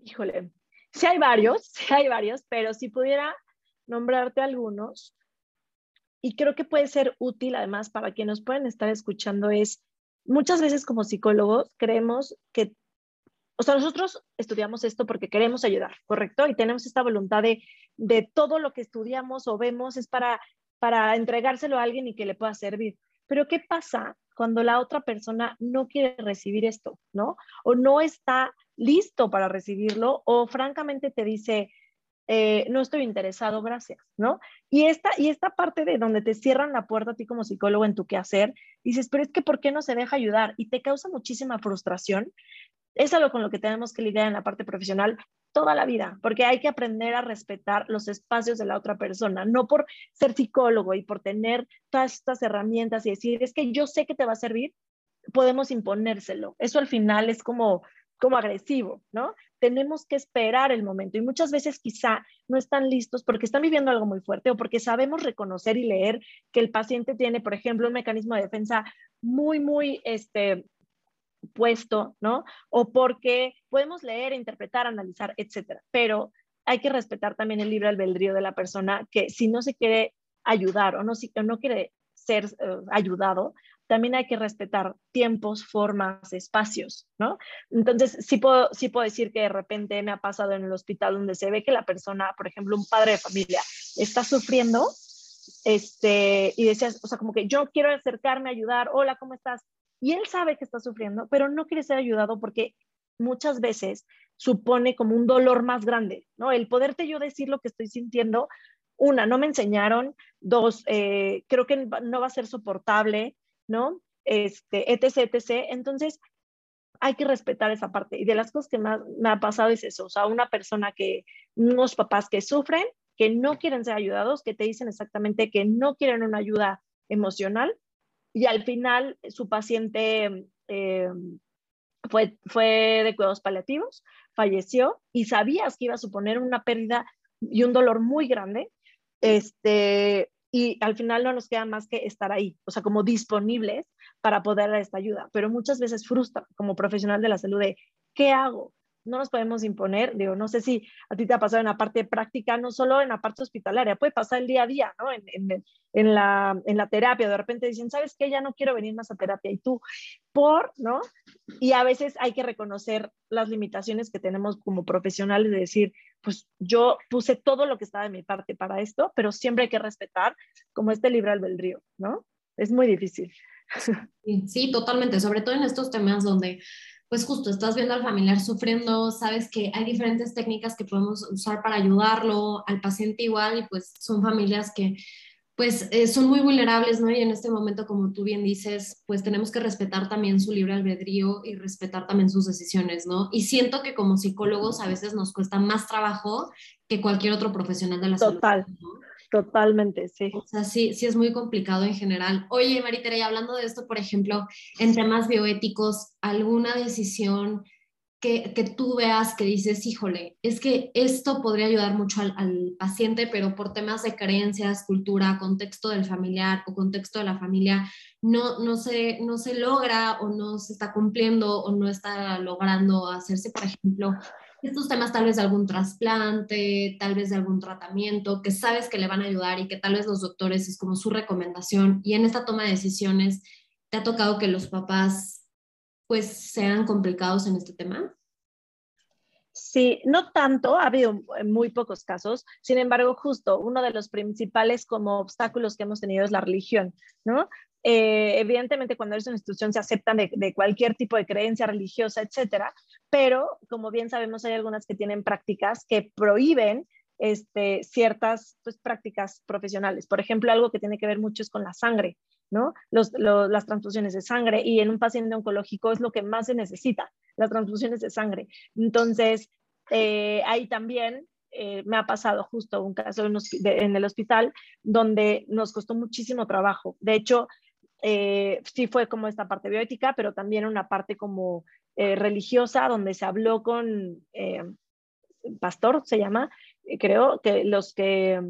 Híjole, sí hay varios, sí hay varios, pero si pudiera nombrarte algunos, y creo que puede ser útil además para quienes pueden estar escuchando, es muchas veces como psicólogos creemos que, o sea, nosotros estudiamos esto porque queremos ayudar, ¿correcto? Y tenemos esta voluntad de, de todo lo que estudiamos o vemos es para, para entregárselo a alguien y que le pueda servir. Pero ¿qué pasa cuando la otra persona no quiere recibir esto, ¿no? O no está listo para recibirlo o francamente te dice, eh, no estoy interesado, gracias, ¿no? Y esta, y esta parte de donde te cierran la puerta a ti como psicólogo en tu quehacer, dices, pero es que ¿por qué no se deja ayudar? Y te causa muchísima frustración. Es algo con lo que tenemos que lidiar en la parte profesional toda la vida, porque hay que aprender a respetar los espacios de la otra persona, no por ser psicólogo y por tener todas estas herramientas y decir, es que yo sé que te va a servir, podemos imponérselo. Eso al final es como como agresivo, ¿no? Tenemos que esperar el momento y muchas veces quizá no están listos porque están viviendo algo muy fuerte o porque sabemos reconocer y leer que el paciente tiene, por ejemplo, un mecanismo de defensa muy, muy este, puesto, ¿no? O porque podemos leer, interpretar, analizar, etcétera. Pero hay que respetar también el libre albedrío de la persona que si no se quiere ayudar o no, si, no quiere ser eh, ayudado, también hay que respetar tiempos, formas, espacios, ¿no? Entonces, sí puedo, sí puedo decir que de repente me ha pasado en el hospital donde se ve que la persona, por ejemplo, un padre de familia, está sufriendo, este, y decías, o sea, como que yo quiero acercarme, ayudar, hola, ¿cómo estás? Y él sabe que está sufriendo, pero no quiere ser ayudado porque muchas veces supone como un dolor más grande, ¿no? El poderte yo decir lo que estoy sintiendo, una, no me enseñaron, dos, eh, creo que no va a ser soportable, ¿no? Este, etc, etc. Entonces, hay que respetar esa parte. Y de las cosas que más me ha pasado es eso, o sea, una persona que, unos papás que sufren, que no quieren ser ayudados, que te dicen exactamente que no quieren una ayuda emocional y al final su paciente eh, fue, fue de cuidados paliativos, falleció y sabías que iba a suponer una pérdida y un dolor muy grande. Este, y al final no nos queda más que estar ahí, o sea, como disponibles para poder dar esta ayuda. Pero muchas veces frustra como profesional de la salud de, ¿qué hago? No nos podemos imponer, digo, no sé si a ti te ha pasado en la parte práctica, no solo en la parte hospitalaria, puede pasar el día a día, ¿no? En, la, en la terapia, de repente dicen, ¿sabes qué? Ya no quiero venir más a terapia y tú, por, ¿no? Y a veces hay que reconocer las limitaciones que tenemos como profesionales de decir, pues yo puse todo lo que estaba de mi parte para esto, pero siempre hay que respetar como este libre albedrío, ¿no? Es muy difícil. sí, totalmente, sobre todo en estos temas donde pues justo estás viendo al familiar sufriendo, sabes que hay diferentes técnicas que podemos usar para ayudarlo, al paciente igual, y pues son familias que pues eh, son muy vulnerables, ¿no? Y en este momento, como tú bien dices, pues tenemos que respetar también su libre albedrío y respetar también sus decisiones, ¿no? Y siento que como psicólogos a veces nos cuesta más trabajo que cualquier otro profesional de la salud. Total. Totalmente, sí. O sea, sí, sí es muy complicado en general. Oye, Maritere, y hablando de esto, por ejemplo, en temas bioéticos, ¿alguna decisión que, que, tú veas que dices, híjole, es que esto podría ayudar mucho al, al, paciente, pero por temas de creencias, cultura, contexto del familiar o contexto de la familia, no, no, se, no se logra o no se está cumpliendo o no está logrando hacerse, por ejemplo, estos temas tal vez de algún trasplante, tal vez de algún tratamiento, que sabes que le van a ayudar y que tal vez los doctores es como su recomendación. Y en esta toma de decisiones, ¿te ha tocado que los papás pues sean complicados en este tema? Sí, no tanto, ha habido muy pocos casos, sin embargo, justo uno de los principales como obstáculos que hemos tenido es la religión, ¿no? Eh, evidentemente, cuando eres una institución se aceptan de, cualquier tipo de creencia religiosa, etcétera, pero como bien sabemos, hay algunas que tienen prácticas que prohíben este, ciertas pues, prácticas profesionales. Por ejemplo, algo que tiene que ver mucho es con la sangre, ¿no? las transfusiones de sangre y en un paciente oncológico es lo que más se necesita, las transfusiones de sangre. Entonces, eh, ahí también eh, me ha pasado justo un caso en, el hospital donde nos costó muchísimo trabajo. De hecho, eh, sí fue como esta parte bioética, pero también una parte como eh, religiosa, donde se habló con eh, pastor, se llama, creo, que los que,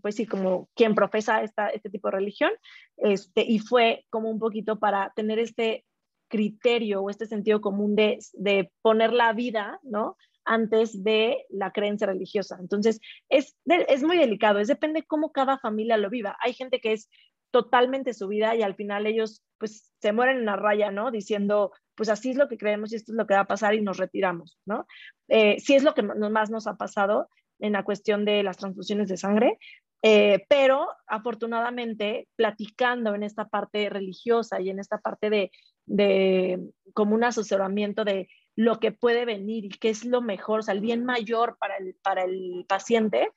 pues sí, como quien profesa esta, este tipo de religión, este, y fue como un poquito para tener este criterio o este sentido común de, de poner la vida, ¿no? antes de la creencia religiosa. Entonces, es, es muy delicado, es depende cómo cada familia lo viva. Hay gente que es totalmente su vida y al final ellos pues se mueren en la raya, ¿no? Diciendo, pues así es lo que creemos y esto es lo que va a pasar y nos retiramos, ¿no? Eh, sí es lo que más nos ha pasado en la cuestión de las transfusiones de sangre, eh, pero afortunadamente platicando en esta parte religiosa y en esta parte de, de como un asesoramiento de lo que puede venir y qué es lo mejor, o sea, el bien mayor para el, para el paciente,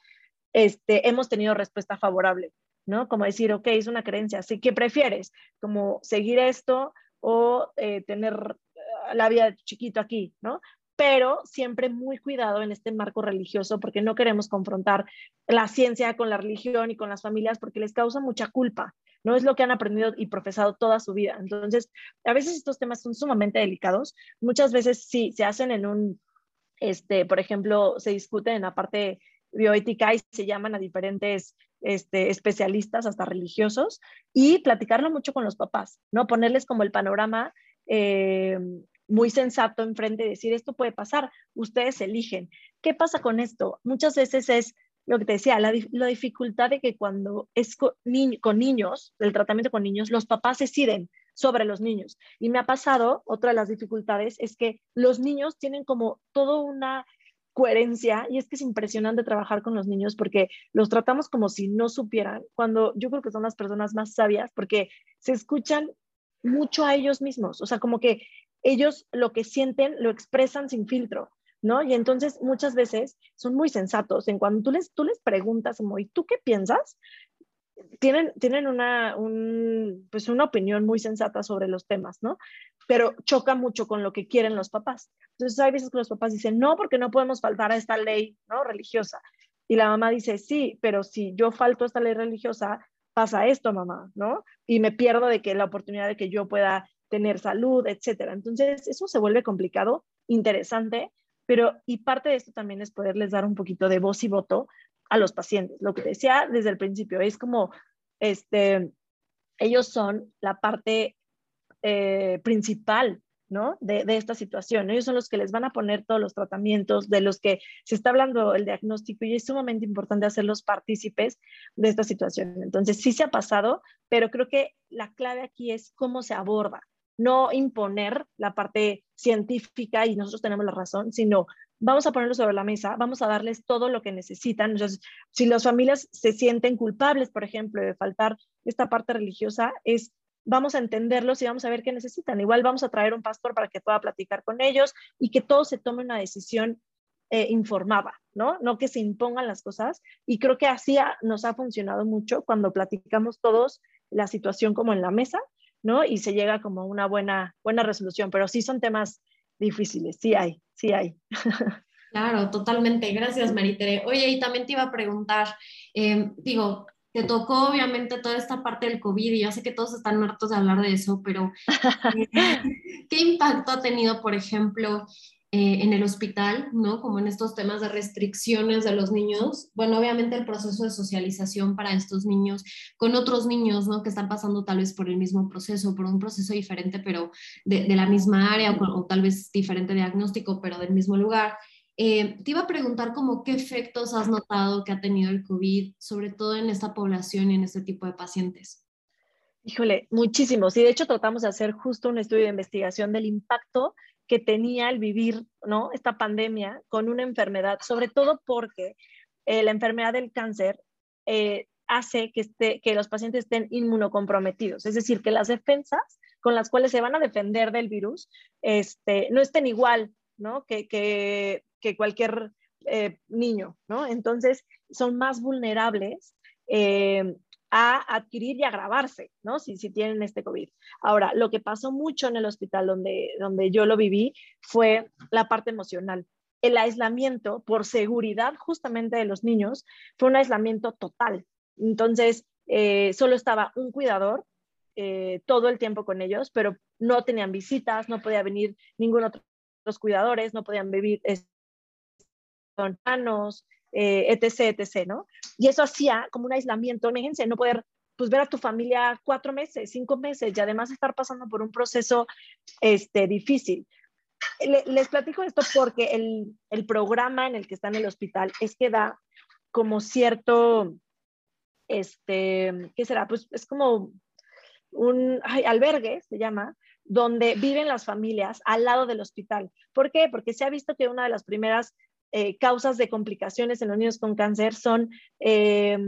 este, hemos tenido respuesta favorable. ¿No? Como decir, ok, es una creencia, así que prefieres, como seguir esto o eh, tener eh, la vida chiquito aquí, ¿no? Pero siempre muy cuidado en este marco religioso porque no queremos confrontar la ciencia con la religión y con las familias porque les causa mucha culpa, no es lo que han aprendido y profesado toda su vida. Entonces, a veces estos temas son sumamente delicados, muchas veces sí se hacen en un, este, por ejemplo, se discuten en la parte bioética y se llaman a diferentes este, especialistas, hasta religiosos, y platicarlo mucho con los papás, ¿no? Ponerles como el panorama eh, muy sensato enfrente y decir, esto puede pasar, ustedes eligen. ¿Qué pasa con esto? Muchas veces es lo que te decía, la, dificultad de que cuando es con, con, niños, el tratamiento con niños, los papás deciden sobre los niños. Y me ha pasado, otra de las dificultades es que los niños tienen como toda una coherencia y es que es impresionante trabajar con los niños porque los tratamos como si no supieran, cuando yo creo que son las personas más sabias porque se escuchan mucho a ellos mismos, o sea, como que ellos lo que sienten lo expresan sin filtro, ¿no? Y entonces muchas veces son muy sensatos en cuando tú les, tú les preguntas como, ¿y tú qué piensas? tienen, tienen una, pues una opinión muy sensata sobre los temas, ¿no? Pero choca mucho con lo que quieren los papás. Entonces hay veces que los papás dicen, no, porque no podemos faltar a esta ley, ¿no? Religiosa. Y la mamá dice, sí, pero si yo falto a esta ley religiosa, pasa esto, mamá, ¿no? Y me pierdo de que la oportunidad de que yo pueda tener salud, etcétera. Entonces, eso se vuelve complicado, interesante, pero y parte de esto también es poderles dar un poquito de voz y voto a los pacientes. Lo que decía desde el principio es como, este, ellos son la parte eh, principal ¿no? De, esta situación. Ellos son los que les van a poner todos los tratamientos, de los que se está hablando el diagnóstico y es sumamente importante hacerlos partícipes de esta situación. Entonces, sí se ha pasado, pero creo que la clave aquí es cómo se aborda, no imponer la parte científica y nosotros tenemos la razón, sino vamos a ponerlo sobre la mesa, vamos a darles todo lo que necesitan. Entonces, si las familias se sienten culpables, por ejemplo, de faltar esta parte religiosa, es vamos a entenderlos y vamos a ver qué necesitan. Igual vamos a traer un pastor para que pueda platicar con ellos y que todos se tome una decisión eh, informada, ¿no? No que se impongan las cosas. Y creo que así nos ha funcionado mucho cuando platicamos todos la situación como en la mesa, ¿no? Y se llega como a una buena, buena resolución. Pero sí son temas difíciles, sí hay, sí hay. Claro, totalmente. Gracias, Maritere. Oye, y también te iba a preguntar, eh, digo, te tocó obviamente toda esta parte del COVID y ya sé que todos están hartos de hablar de eso, pero eh, ¿qué impacto ha tenido, por ejemplo, eh, en el hospital, ¿no? Como en estos temas de restricciones de los niños. Bueno, obviamente el proceso de socialización para estos niños con otros niños, ¿no? Que están pasando tal vez por el mismo proceso, por un proceso diferente, pero de, la misma área o, o tal vez diferente diagnóstico, pero del mismo lugar. Eh, te iba a preguntar como qué efectos has notado que ha tenido el COVID, sobre todo en esta población y en este tipo de pacientes. Híjole, muchísimos. Y de hecho tratamos de hacer justo un estudio de investigación del impacto que tenía el vivir ¿no? esta pandemia con una enfermedad, sobre todo porque eh, la enfermedad del cáncer eh, hace que, este, que los pacientes estén inmunocomprometidos, es decir, que las defensas con las cuales se van a defender del virus este, no estén igual ¿no? que, que, que cualquier eh, niño, ¿no? Entonces son más vulnerables eh, a adquirir y agravarse, ¿no? Si, si tienen este COVID. Ahora, lo que pasó mucho en el hospital donde, donde yo lo viví fue la parte emocional. El aislamiento por seguridad justamente de los niños fue un aislamiento total. Entonces, eh, solo estaba un cuidador todo el tiempo con ellos, pero no tenían visitas, no podía venir ningún otro los cuidadores, no podían vivir, manos, eh, etc., etc., ¿no? Y eso hacía como un aislamiento, imagínense, no poder pues ver a tu familia cuatro meses, cinco meses y además estar pasando por un proceso este, difícil. les platico esto porque el, el, programa en el que está en el hospital es que da como cierto, este, ¿qué será? Pues es como un albergue, se llama, donde viven las familias al lado del hospital. ¿Por qué? Porque se ha visto que una de las primeras eh, causas de complicaciones en los niños con cáncer son, eh,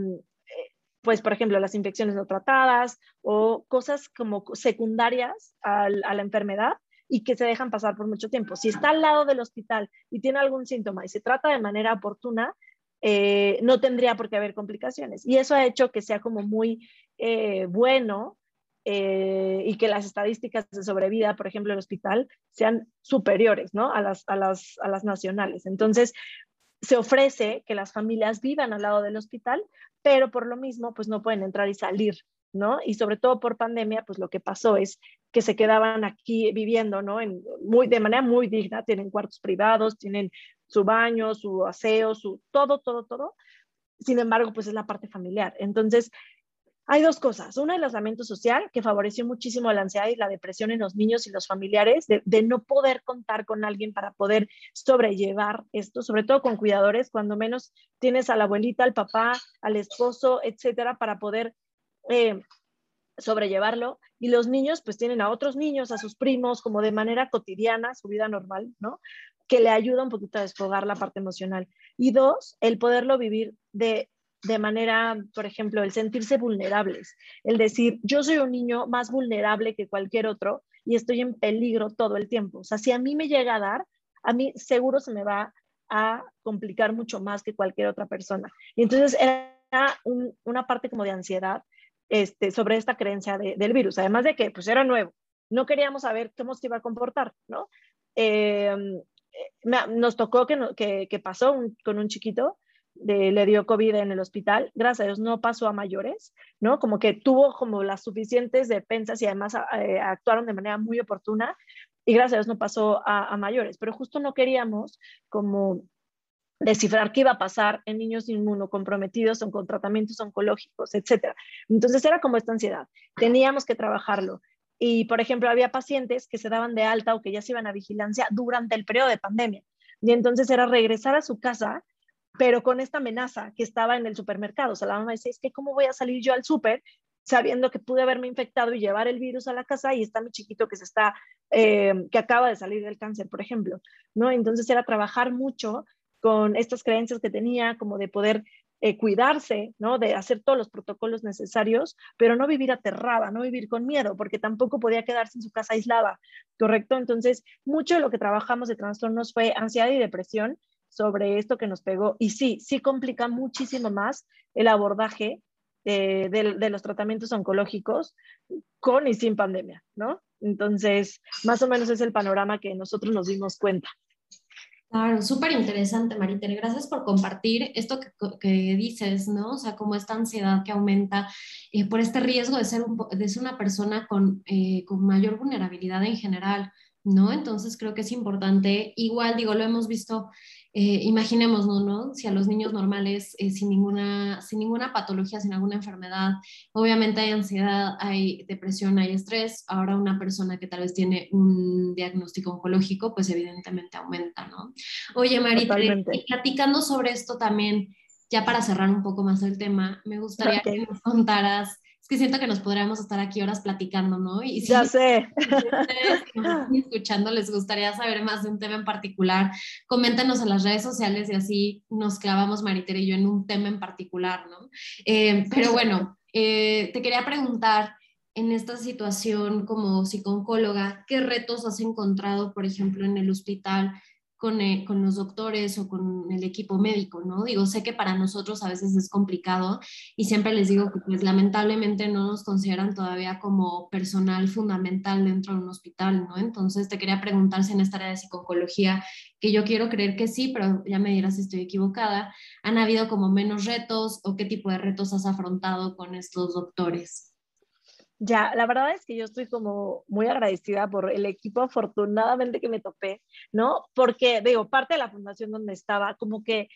pues, por ejemplo, las infecciones no tratadas o cosas como secundarias a, la enfermedad y que se dejan pasar por mucho tiempo. Si está al lado del hospital y tiene algún síntoma y se trata de manera oportuna, eh, no tendría por qué haber complicaciones. Y eso ha hecho que sea como muy bueno eh, y que las estadísticas de sobrevida, por ejemplo, el hospital, sean superiores ¿no? a, las, a, las, a las nacionales. Entonces, se ofrece que las familias vivan al lado del hospital, pero por lo mismo, pues no pueden entrar y salir, ¿no? Y sobre todo por pandemia, pues lo que pasó es que se quedaban aquí viviendo, ¿no? En, muy, de manera muy digna, tienen cuartos privados, tienen su baño, su aseo, su todo, todo, todo. Sin embargo, pues es la parte familiar. Entonces, hay dos cosas. Una, el aislamiento social, que favoreció muchísimo la ansiedad y la depresión en los niños y los familiares, de, no poder contar con alguien para poder sobrellevar esto, sobre todo con cuidadores, cuando menos tienes a la abuelita, al papá, al esposo, etcétera, para poder eh, sobrellevarlo. Y los niños, pues tienen a otros niños, a sus primos, como de manera cotidiana, su vida normal, ¿no? Que le ayuda un poquito a desfogar la parte emocional. Y dos, el poderlo vivir de de manera, por ejemplo, el sentirse vulnerables, el decir, yo soy un niño más vulnerable que cualquier otro y estoy en peligro todo el tiempo. O sea, si a mí me llega a dar, a mí seguro se me va a complicar mucho más que cualquier otra persona. Y entonces era una parte como de ansiedad este, sobre esta creencia del virus, además de que pues era nuevo, no queríamos saber cómo se iba a comportar, ¿no? Em, eh, nos tocó que, que, pasó con un chiquito le dio COVID en el hospital, gracias a Dios no pasó a mayores, ¿no? Como que tuvo como las suficientes defensas y además eh, actuaron de manera muy oportuna y gracias a Dios no pasó a, a mayores, pero justo no queríamos como descifrar qué iba a pasar en niños inmunocomprometidos o con tratamientos oncológicos, etcétera. Entonces era como esta ansiedad. Teníamos que trabajarlo. Y, por ejemplo, había pacientes que se daban de alta o que ya se iban a vigilancia durante el periodo de pandemia. Y entonces era regresar a su casa, pero con esta amenaza que estaba en el supermercado. O sea, la mamá decía, es que ¿cómo voy a salir yo al súper sabiendo que pude haberme infectado y llevar el virus a la casa y está mi chiquito que se está, eh, que acaba de salir del cáncer, por ejemplo, ¿no? Entonces era trabajar mucho con estas creencias que tenía, como de poder eh, cuidarse, ¿no? De hacer todos los protocolos necesarios, pero no vivir aterrada, no vivir con miedo, porque tampoco podía quedarse en su casa aislada, ¿correcto? Entonces, mucho de lo que trabajamos de trastornos fue ansiedad y depresión sobre esto que nos pegó. Y sí, sí complica muchísimo más el abordaje eh, de, de, los tratamientos oncológicos con y sin pandemia, ¿no? Entonces, más o menos es el panorama que nosotros nos dimos cuenta. Claro, súper interesante, Maritere. Gracias por compartir esto que, dices, ¿no? O sea, como esta ansiedad que aumenta eh, por este riesgo de ser, de ser una persona con, eh, con mayor vulnerabilidad en general, ¿no? Entonces creo que es importante, igual digo, lo hemos visto, eh, imaginemos, ¿no? Si a los niños normales eh, sin, ninguna, sin ninguna patología, sin alguna enfermedad, obviamente hay ansiedad, hay depresión, hay estrés, ahora una persona que tal vez tiene un diagnóstico oncológico, pues evidentemente aumenta, ¿no? Oye, Marita, platicando sobre esto también, ya para cerrar un poco más el tema, me gustaría que nos contaras es que siento que nos podríamos estar aquí horas platicando, ¿no? Y si ya sé. ustedes que nos están escuchando les gustaría saber más de un tema en particular, coméntenos en las redes sociales y así nos clavamos Maritere y yo en un tema en particular, ¿no? Eh, pero bueno, eh, te quería preguntar, en esta situación como psicóloga, ¿qué retos has encontrado, por ejemplo, en el hospital? Con, eh, con, los doctores o con el equipo médico, ¿no? Digo, sé que para nosotros a veces es complicado y siempre les digo que pues lamentablemente no nos consideran todavía como personal fundamental dentro de un hospital, ¿no? Entonces te quería preguntar si en esta área de psicología, que yo quiero creer que sí, pero ya me dirás si estoy equivocada, ¿han habido como menos retos o qué tipo de retos has afrontado con estos doctores? Ya, la verdad es que yo estoy como muy agradecida por el equipo afortunadamente que me topé, ¿no? Porque, digo, parte de la fundación donde estaba, como que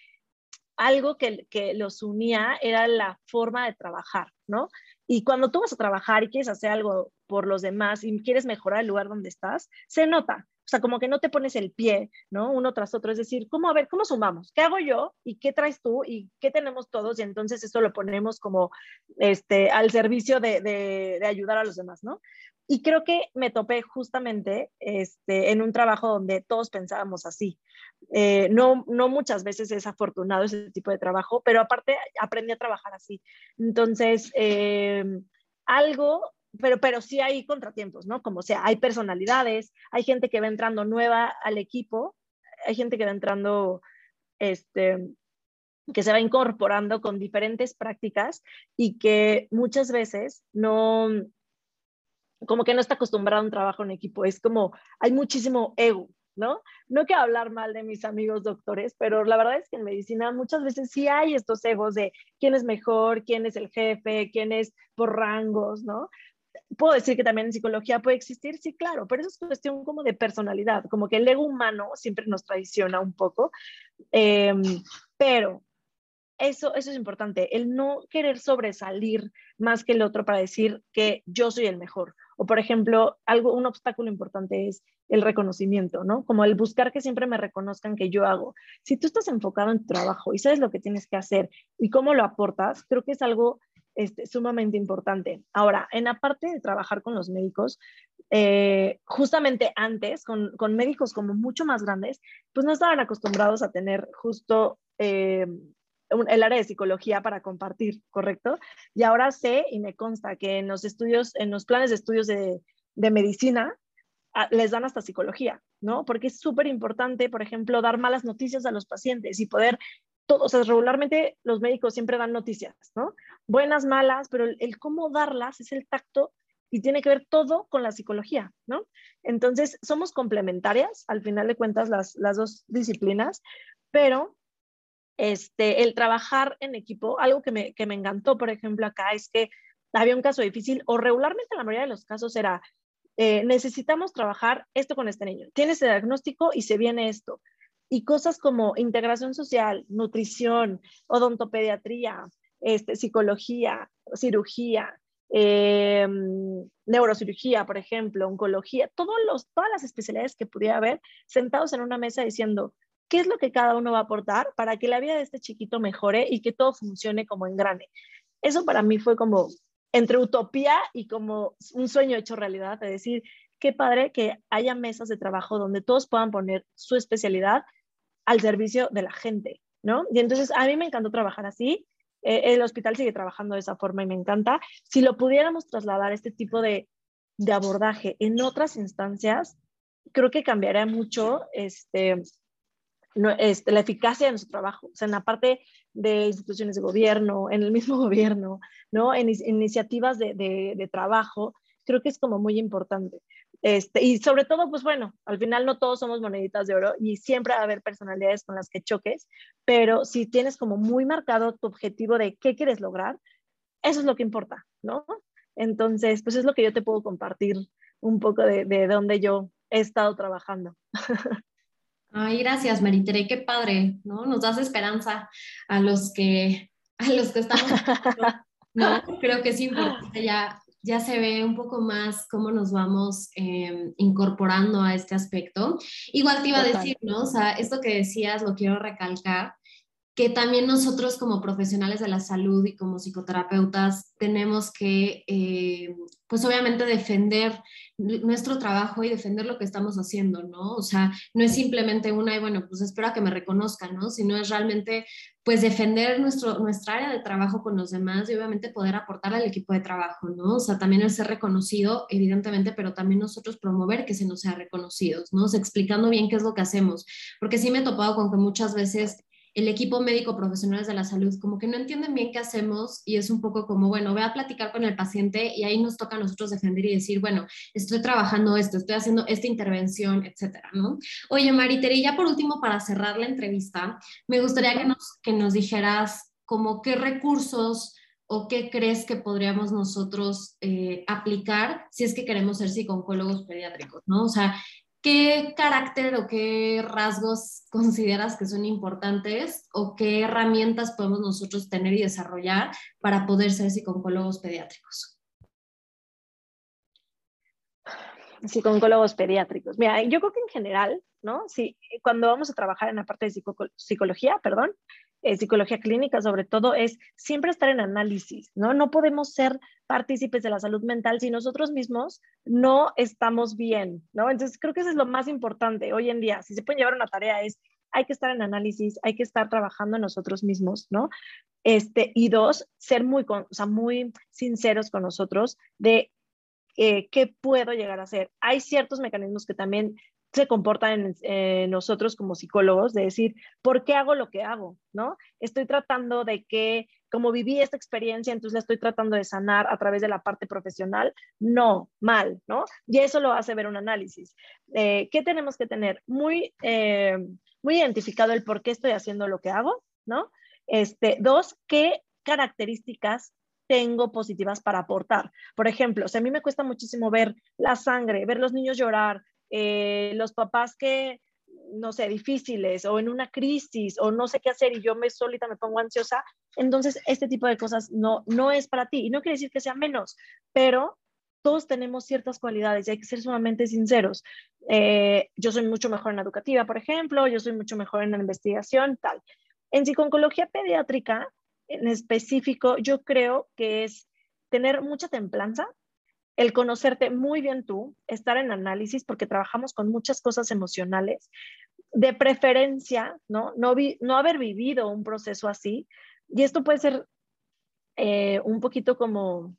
algo que, que los unía era la forma de trabajar, ¿no? Y cuando tú vas a trabajar y quieres hacer algo por los demás y quieres mejorar el lugar donde estás, se nota, sea, como que no te pones el pie, ¿no? Uno tras otro, es decir, ¿cómo, a ver, cómo sumamos? ¿Qué hago yo? ¿Y qué traes tú? ¿Y qué tenemos todos? Y entonces esto lo ponemos como este, al servicio de, de, ayudar a los demás, ¿no? Y creo que me topé justamente este, en un trabajo donde todos pensábamos así. Eh, no, no muchas veces es afortunado ese tipo de trabajo, pero aparte aprendí a trabajar así. Entonces, eh, algo pero, pero sí hay contratiempos, ¿no? Como sea, hay personalidades, hay gente que va entrando nueva al equipo, hay gente que va entrando, este, que se va incorporando con diferentes prácticas y que muchas veces no, como que no está acostumbrado a un trabajo en equipo, es como, hay muchísimo ego, ¿no? No quiero hablar mal de mis amigos doctores, pero la verdad es que en medicina muchas veces sí hay estos egos de quién es mejor, quién es el jefe, quién es por rangos, ¿no? Puedo decir que también en psicología puede existir, sí, claro, pero eso es cuestión como de personalidad, como que el ego humano siempre nos traiciona un poco, em, pero eso, eso es importante, el no querer sobresalir más que el otro para decir que yo soy el mejor. O por ejemplo, algo, un obstáculo importante es el reconocimiento, ¿no? Como el buscar que siempre me reconozcan que yo hago. Si tú estás enfocado en tu trabajo y sabes lo que tienes que hacer y cómo lo aportas, creo que es algo este, sumamente importante. Ahora, en la parte de trabajar con los médicos, eh, justamente antes, con, con, médicos como mucho más grandes, pues no estaban acostumbrados a tener justo eh, el área de psicología para compartir, ¿correcto? Y ahora sé y me consta que en los estudios, en los planes de estudios de, de medicina, ah, les dan hasta psicología, ¿no? Porque es súper importante, por ejemplo, dar malas noticias a los pacientes y poder o sea, regularmente los médicos siempre dan noticias, ¿no? Buenas, malas, pero el, cómo darlas es el tacto y tiene que ver todo con la psicología, ¿no? Entonces, somos complementarias, al final de cuentas, las, las dos disciplinas, pero este, el trabajar en equipo, algo que me, que me encantó, por ejemplo, acá es que había un caso difícil o regularmente la mayoría de los casos era, eh, necesitamos trabajar esto con este niño, tienes el diagnóstico y se viene esto. Y cosas como integración social, nutrición, odontopediatría, este, psicología, cirugía, eh, neurocirugía, por ejemplo, oncología, todos los, todas las especialidades que pudiera haber sentados en una mesa diciendo qué es lo que cada uno va a aportar para que la vida de este chiquito mejore y que todo funcione como engrane. Eso para mí fue como entre utopía y como un sueño hecho realidad, de decir, qué padre que haya mesas de trabajo donde todos puedan poner su especialidad al servicio de la gente, ¿no? Y entonces a mí me encantó trabajar así eh, el hospital sigue trabajando de esa forma y me encanta. Si lo pudiéramos trasladar este tipo de, de abordaje en otras instancias, creo que cambiaría mucho este, este, la eficacia de nuestro trabajo. O sea, en la parte de instituciones de gobierno, en el mismo gobierno, ¿no? En, iniciativas de, de, trabajo, creo que es como muy importante. Este, y sobre todo, pues bueno, al final no todos somos moneditas de oro y siempre va a haber personalidades con las que choques, pero si tienes como muy marcado tu objetivo de qué quieres lograr, eso es lo que importa, ¿no? Entonces, pues es lo que yo te puedo compartir un poco de, de dónde yo he estado trabajando. Ay, gracias, Maritere, qué padre, ¿no? Nos das esperanza a los que, a los que estamos, ¿no? Creo que es importante ya ya se ve un poco más cómo nos vamos em, incorporando a este aspecto. Igual te iba a decir, ¿no? O sea, esto que decías lo quiero recalcar, que también nosotros como profesionales de la salud y como psicoterapeutas tenemos que, eh, pues obviamente defender nuestro trabajo y defender lo que estamos haciendo, ¿no? O sea, no es simplemente una y bueno, pues espero que me reconozcan, ¿no? Sino es realmente, pues defender nuestro, nuestra área de trabajo con los demás y obviamente poder aportar al equipo de trabajo, ¿no? O sea, también el ser reconocido, evidentemente, pero también nosotros promover que se nos sea reconocidos, ¿no? O sea, explicando bien qué es lo que hacemos, porque sí me he topado con que muchas veces el equipo médico profesionales de la salud como que no entienden bien qué hacemos y es un poco como, bueno, voy a platicar con el paciente y ahí nos toca a nosotros defender y decir, bueno, estoy trabajando esto, estoy haciendo esta intervención, etcétera, ¿no? Oye, Mariteri, ya por último, para cerrar la entrevista, me gustaría que nos, que nos dijeras como qué recursos o qué crees que podríamos nosotros eh, aplicar si es que queremos ser psicólogos pediátricos, ¿no? O sea, ¿qué carácter o qué rasgos consideras que son importantes o qué herramientas podemos nosotros tener y desarrollar para poder ser psicólogos pediátricos? Psicólogos pediátricos. Mira, yo creo que en general, ¿no? Sí, cuando vamos a trabajar en la parte de psicología, perdón, eh, psicología clínica sobre todo, es siempre estar en análisis, ¿no? No podemos ser partícipes de la salud mental si nosotros mismos no estamos bien, ¿no? Entonces creo que eso es lo más importante hoy en día. Si se puede llevar una tarea es, hay que estar en análisis, hay que estar trabajando en nosotros mismos, ¿no? Este, y dos, ser muy, o sea, muy sinceros con nosotros de eh, qué puedo llegar a hacer. Hay ciertos mecanismos que también se comportan en, nosotros como psicólogos, de decir, ¿por qué hago lo que hago? ¿No? Estoy tratando de que, como viví esta experiencia, entonces la estoy tratando de sanar a través de la parte profesional. No, mal, ¿no? Y eso lo hace ver un análisis. Eh, ¿Qué tenemos que tener? Muy, eh, muy identificado el por qué estoy haciendo lo que hago, ¿no? Este, dos, ¿qué características tengo positivas para aportar. Por ejemplo, si a mí me cuesta muchísimo ver la sangre, ver los niños llorar, eh, los papás que, no sé, difíciles o en una crisis o no sé qué hacer y yo me solita me pongo ansiosa, entonces este tipo de cosas no, no es para ti. Y no quiere decir que sea menos, pero todos tenemos ciertas cualidades y hay que ser sumamente sinceros. Eh, yo soy mucho mejor en la educativa, por ejemplo, yo soy mucho mejor en la investigación, tal. En psicología pediátrica, en específico, yo creo que es tener mucha templanza, el conocerte muy bien tú, estar en análisis, porque trabajamos con muchas cosas emocionales, de preferencia, ¿no? No, no haber vivido un proceso así. Y esto puede ser eh, un poquito como,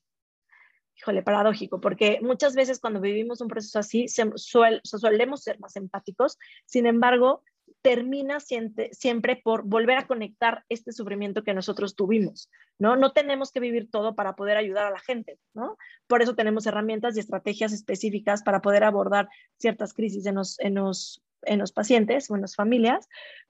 híjole, paradójico, porque muchas veces cuando vivimos un proceso así, solemos ser más empáticos, sin embargo, termina siempre, por volver a conectar este sufrimiento que nosotros tuvimos, ¿no? No tenemos que vivir todo para poder ayudar a la gente, ¿no? Por eso tenemos herramientas y estrategias específicas para poder abordar ciertas crisis en los, en los pacientes o en las familias,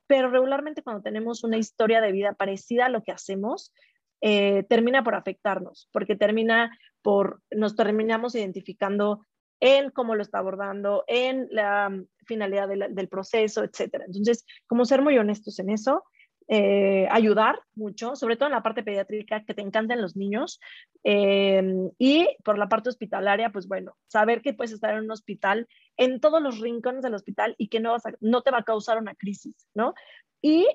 pero regularmente cuando tenemos una historia de vida parecida a lo que hacemos, eh, termina por afectarnos, porque termina por, nos terminamos identificando en cómo lo está abordando, en la mm, finalidad del proceso, etc. Entonces, como ser muy honestos en eso, eh, ayudar mucho, sobre todo en la parte pediátrica, que te encanten los niños, eh, y por la parte hospitalaria, pues bueno, saber que puedes estar en un hospital, en todos los rincones del hospital y que no, vas no te va a causar una crisis, ¿no? Y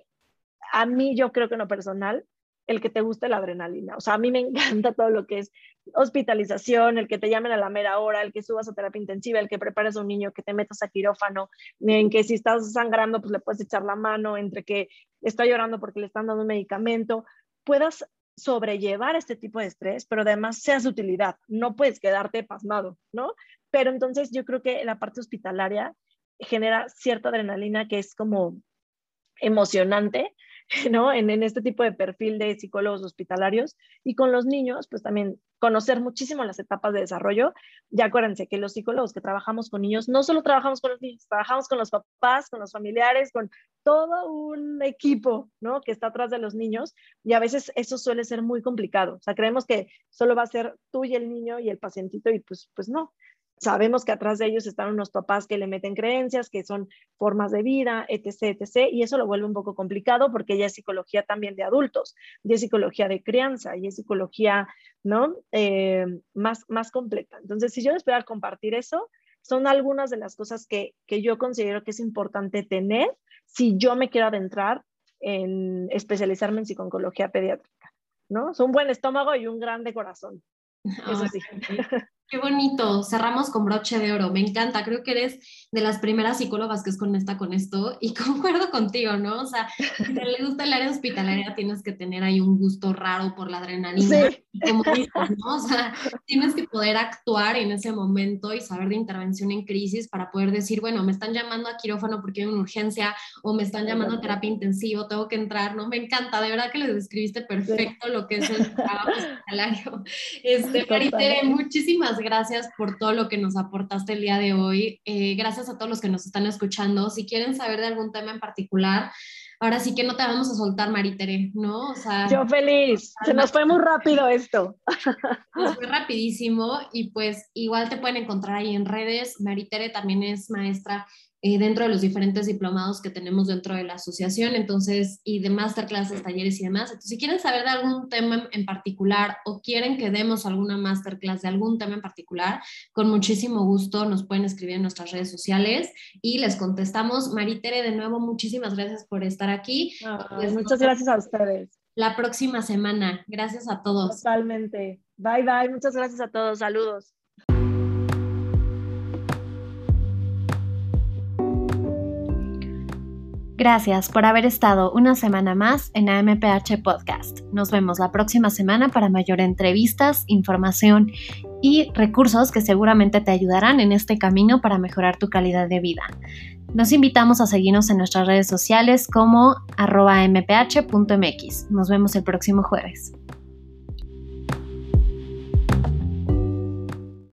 a mí yo creo que en lo personal, el que te guste la adrenalina. O sea, a mí me encanta todo lo que es hospitalización, el que te llamen a la mera hora, el que subas a terapia intensiva, el que prepares a un niño, que te metas a quirófano, en que si estás sangrando, pues le puedes echar la mano, entre que está llorando porque le están dando un medicamento, puedas sobrellevar este tipo de estrés, pero además seas de utilidad. No puedes quedarte pasmado, ¿no? Pero entonces yo creo que la parte hospitalaria genera cierta adrenalina que es como emocionante ¿no? En, este tipo de perfil de psicólogos hospitalarios. Y con los niños, pues también conocer muchísimo las etapas de desarrollo. Ya acuérdense que los psicólogos que trabajamos con niños, no solo trabajamos con los niños, trabajamos con los papás, con los familiares, con todo un equipo, ¿no? Que está atrás de los niños y a veces eso suele ser muy complicado. O sea, creemos que solo va a ser tú y el niño y el pacientito y pues, pues no. Sabemos que atrás de ellos están unos papás que le meten creencias, que son formas de vida, etc., etc., y eso lo vuelve un poco complicado porque ya es psicología también de adultos, ya es psicología de crianza, y es psicología, ¿no? Eh, más, más completa. Entonces, si yo les voy a compartir eso, son algunas de las cosas que, que yo considero que es importante tener si yo me quiero adentrar en especializarme en psicología pediátrica, ¿no? Es un buen estómago y un grande corazón. Eso sí. Qué bonito, cerramos con broche de oro, me encanta, creo que eres de las primeras psicólogas que es conecta con esto y concuerdo contigo, ¿no? O sea, si le gusta el área hospitalaria tienes que tener ahí un gusto raro por la adrenalina, como dices, ¿no? O sea, tienes que poder actuar en ese momento y saber de intervención en crisis para poder decir, bueno, me están llamando a quirófano porque hay una urgencia o me están llamando a terapia intensiva, tengo que entrar, ¿no? Me encanta, de verdad que les describiste perfecto lo que es el trabajo hospitalario. Este, Maritere, muchísimas gracias por todo lo que nos aportaste el día de hoy. Eh, gracias a todos los que nos están escuchando. Si quieren saber de algún tema en particular, ahora sí que no te vamos a soltar, Maritere, ¿no? O sea, Yo feliz. Se nos fue muy rápido esto. Nos fue rapidísimo y pues igual te pueden encontrar ahí en redes. Maritere también es maestra eh, dentro de los diferentes diplomados que tenemos dentro de la asociación, entonces, y de masterclasses, talleres y demás. Entonces, si quieren saber de algún tema en particular o quieren que demos alguna masterclass de algún tema en particular, con muchísimo gusto nos pueden escribir en nuestras redes sociales y les contestamos. Maritere, de nuevo, muchísimas gracias por estar aquí. Pues, muchas gracias a ustedes. La próxima semana. Gracias a todos. Totalmente. Bye, bye. Muchas gracias a todos. Saludos. Gracias por haber estado una semana más en AMPH Podcast. Nos vemos la próxima semana para mayor entrevistas, información y recursos que seguramente te ayudarán en este camino para mejorar tu calidad de vida. Nos invitamos a seguirnos en nuestras redes sociales como arroba mph.mx. Nos vemos el próximo jueves.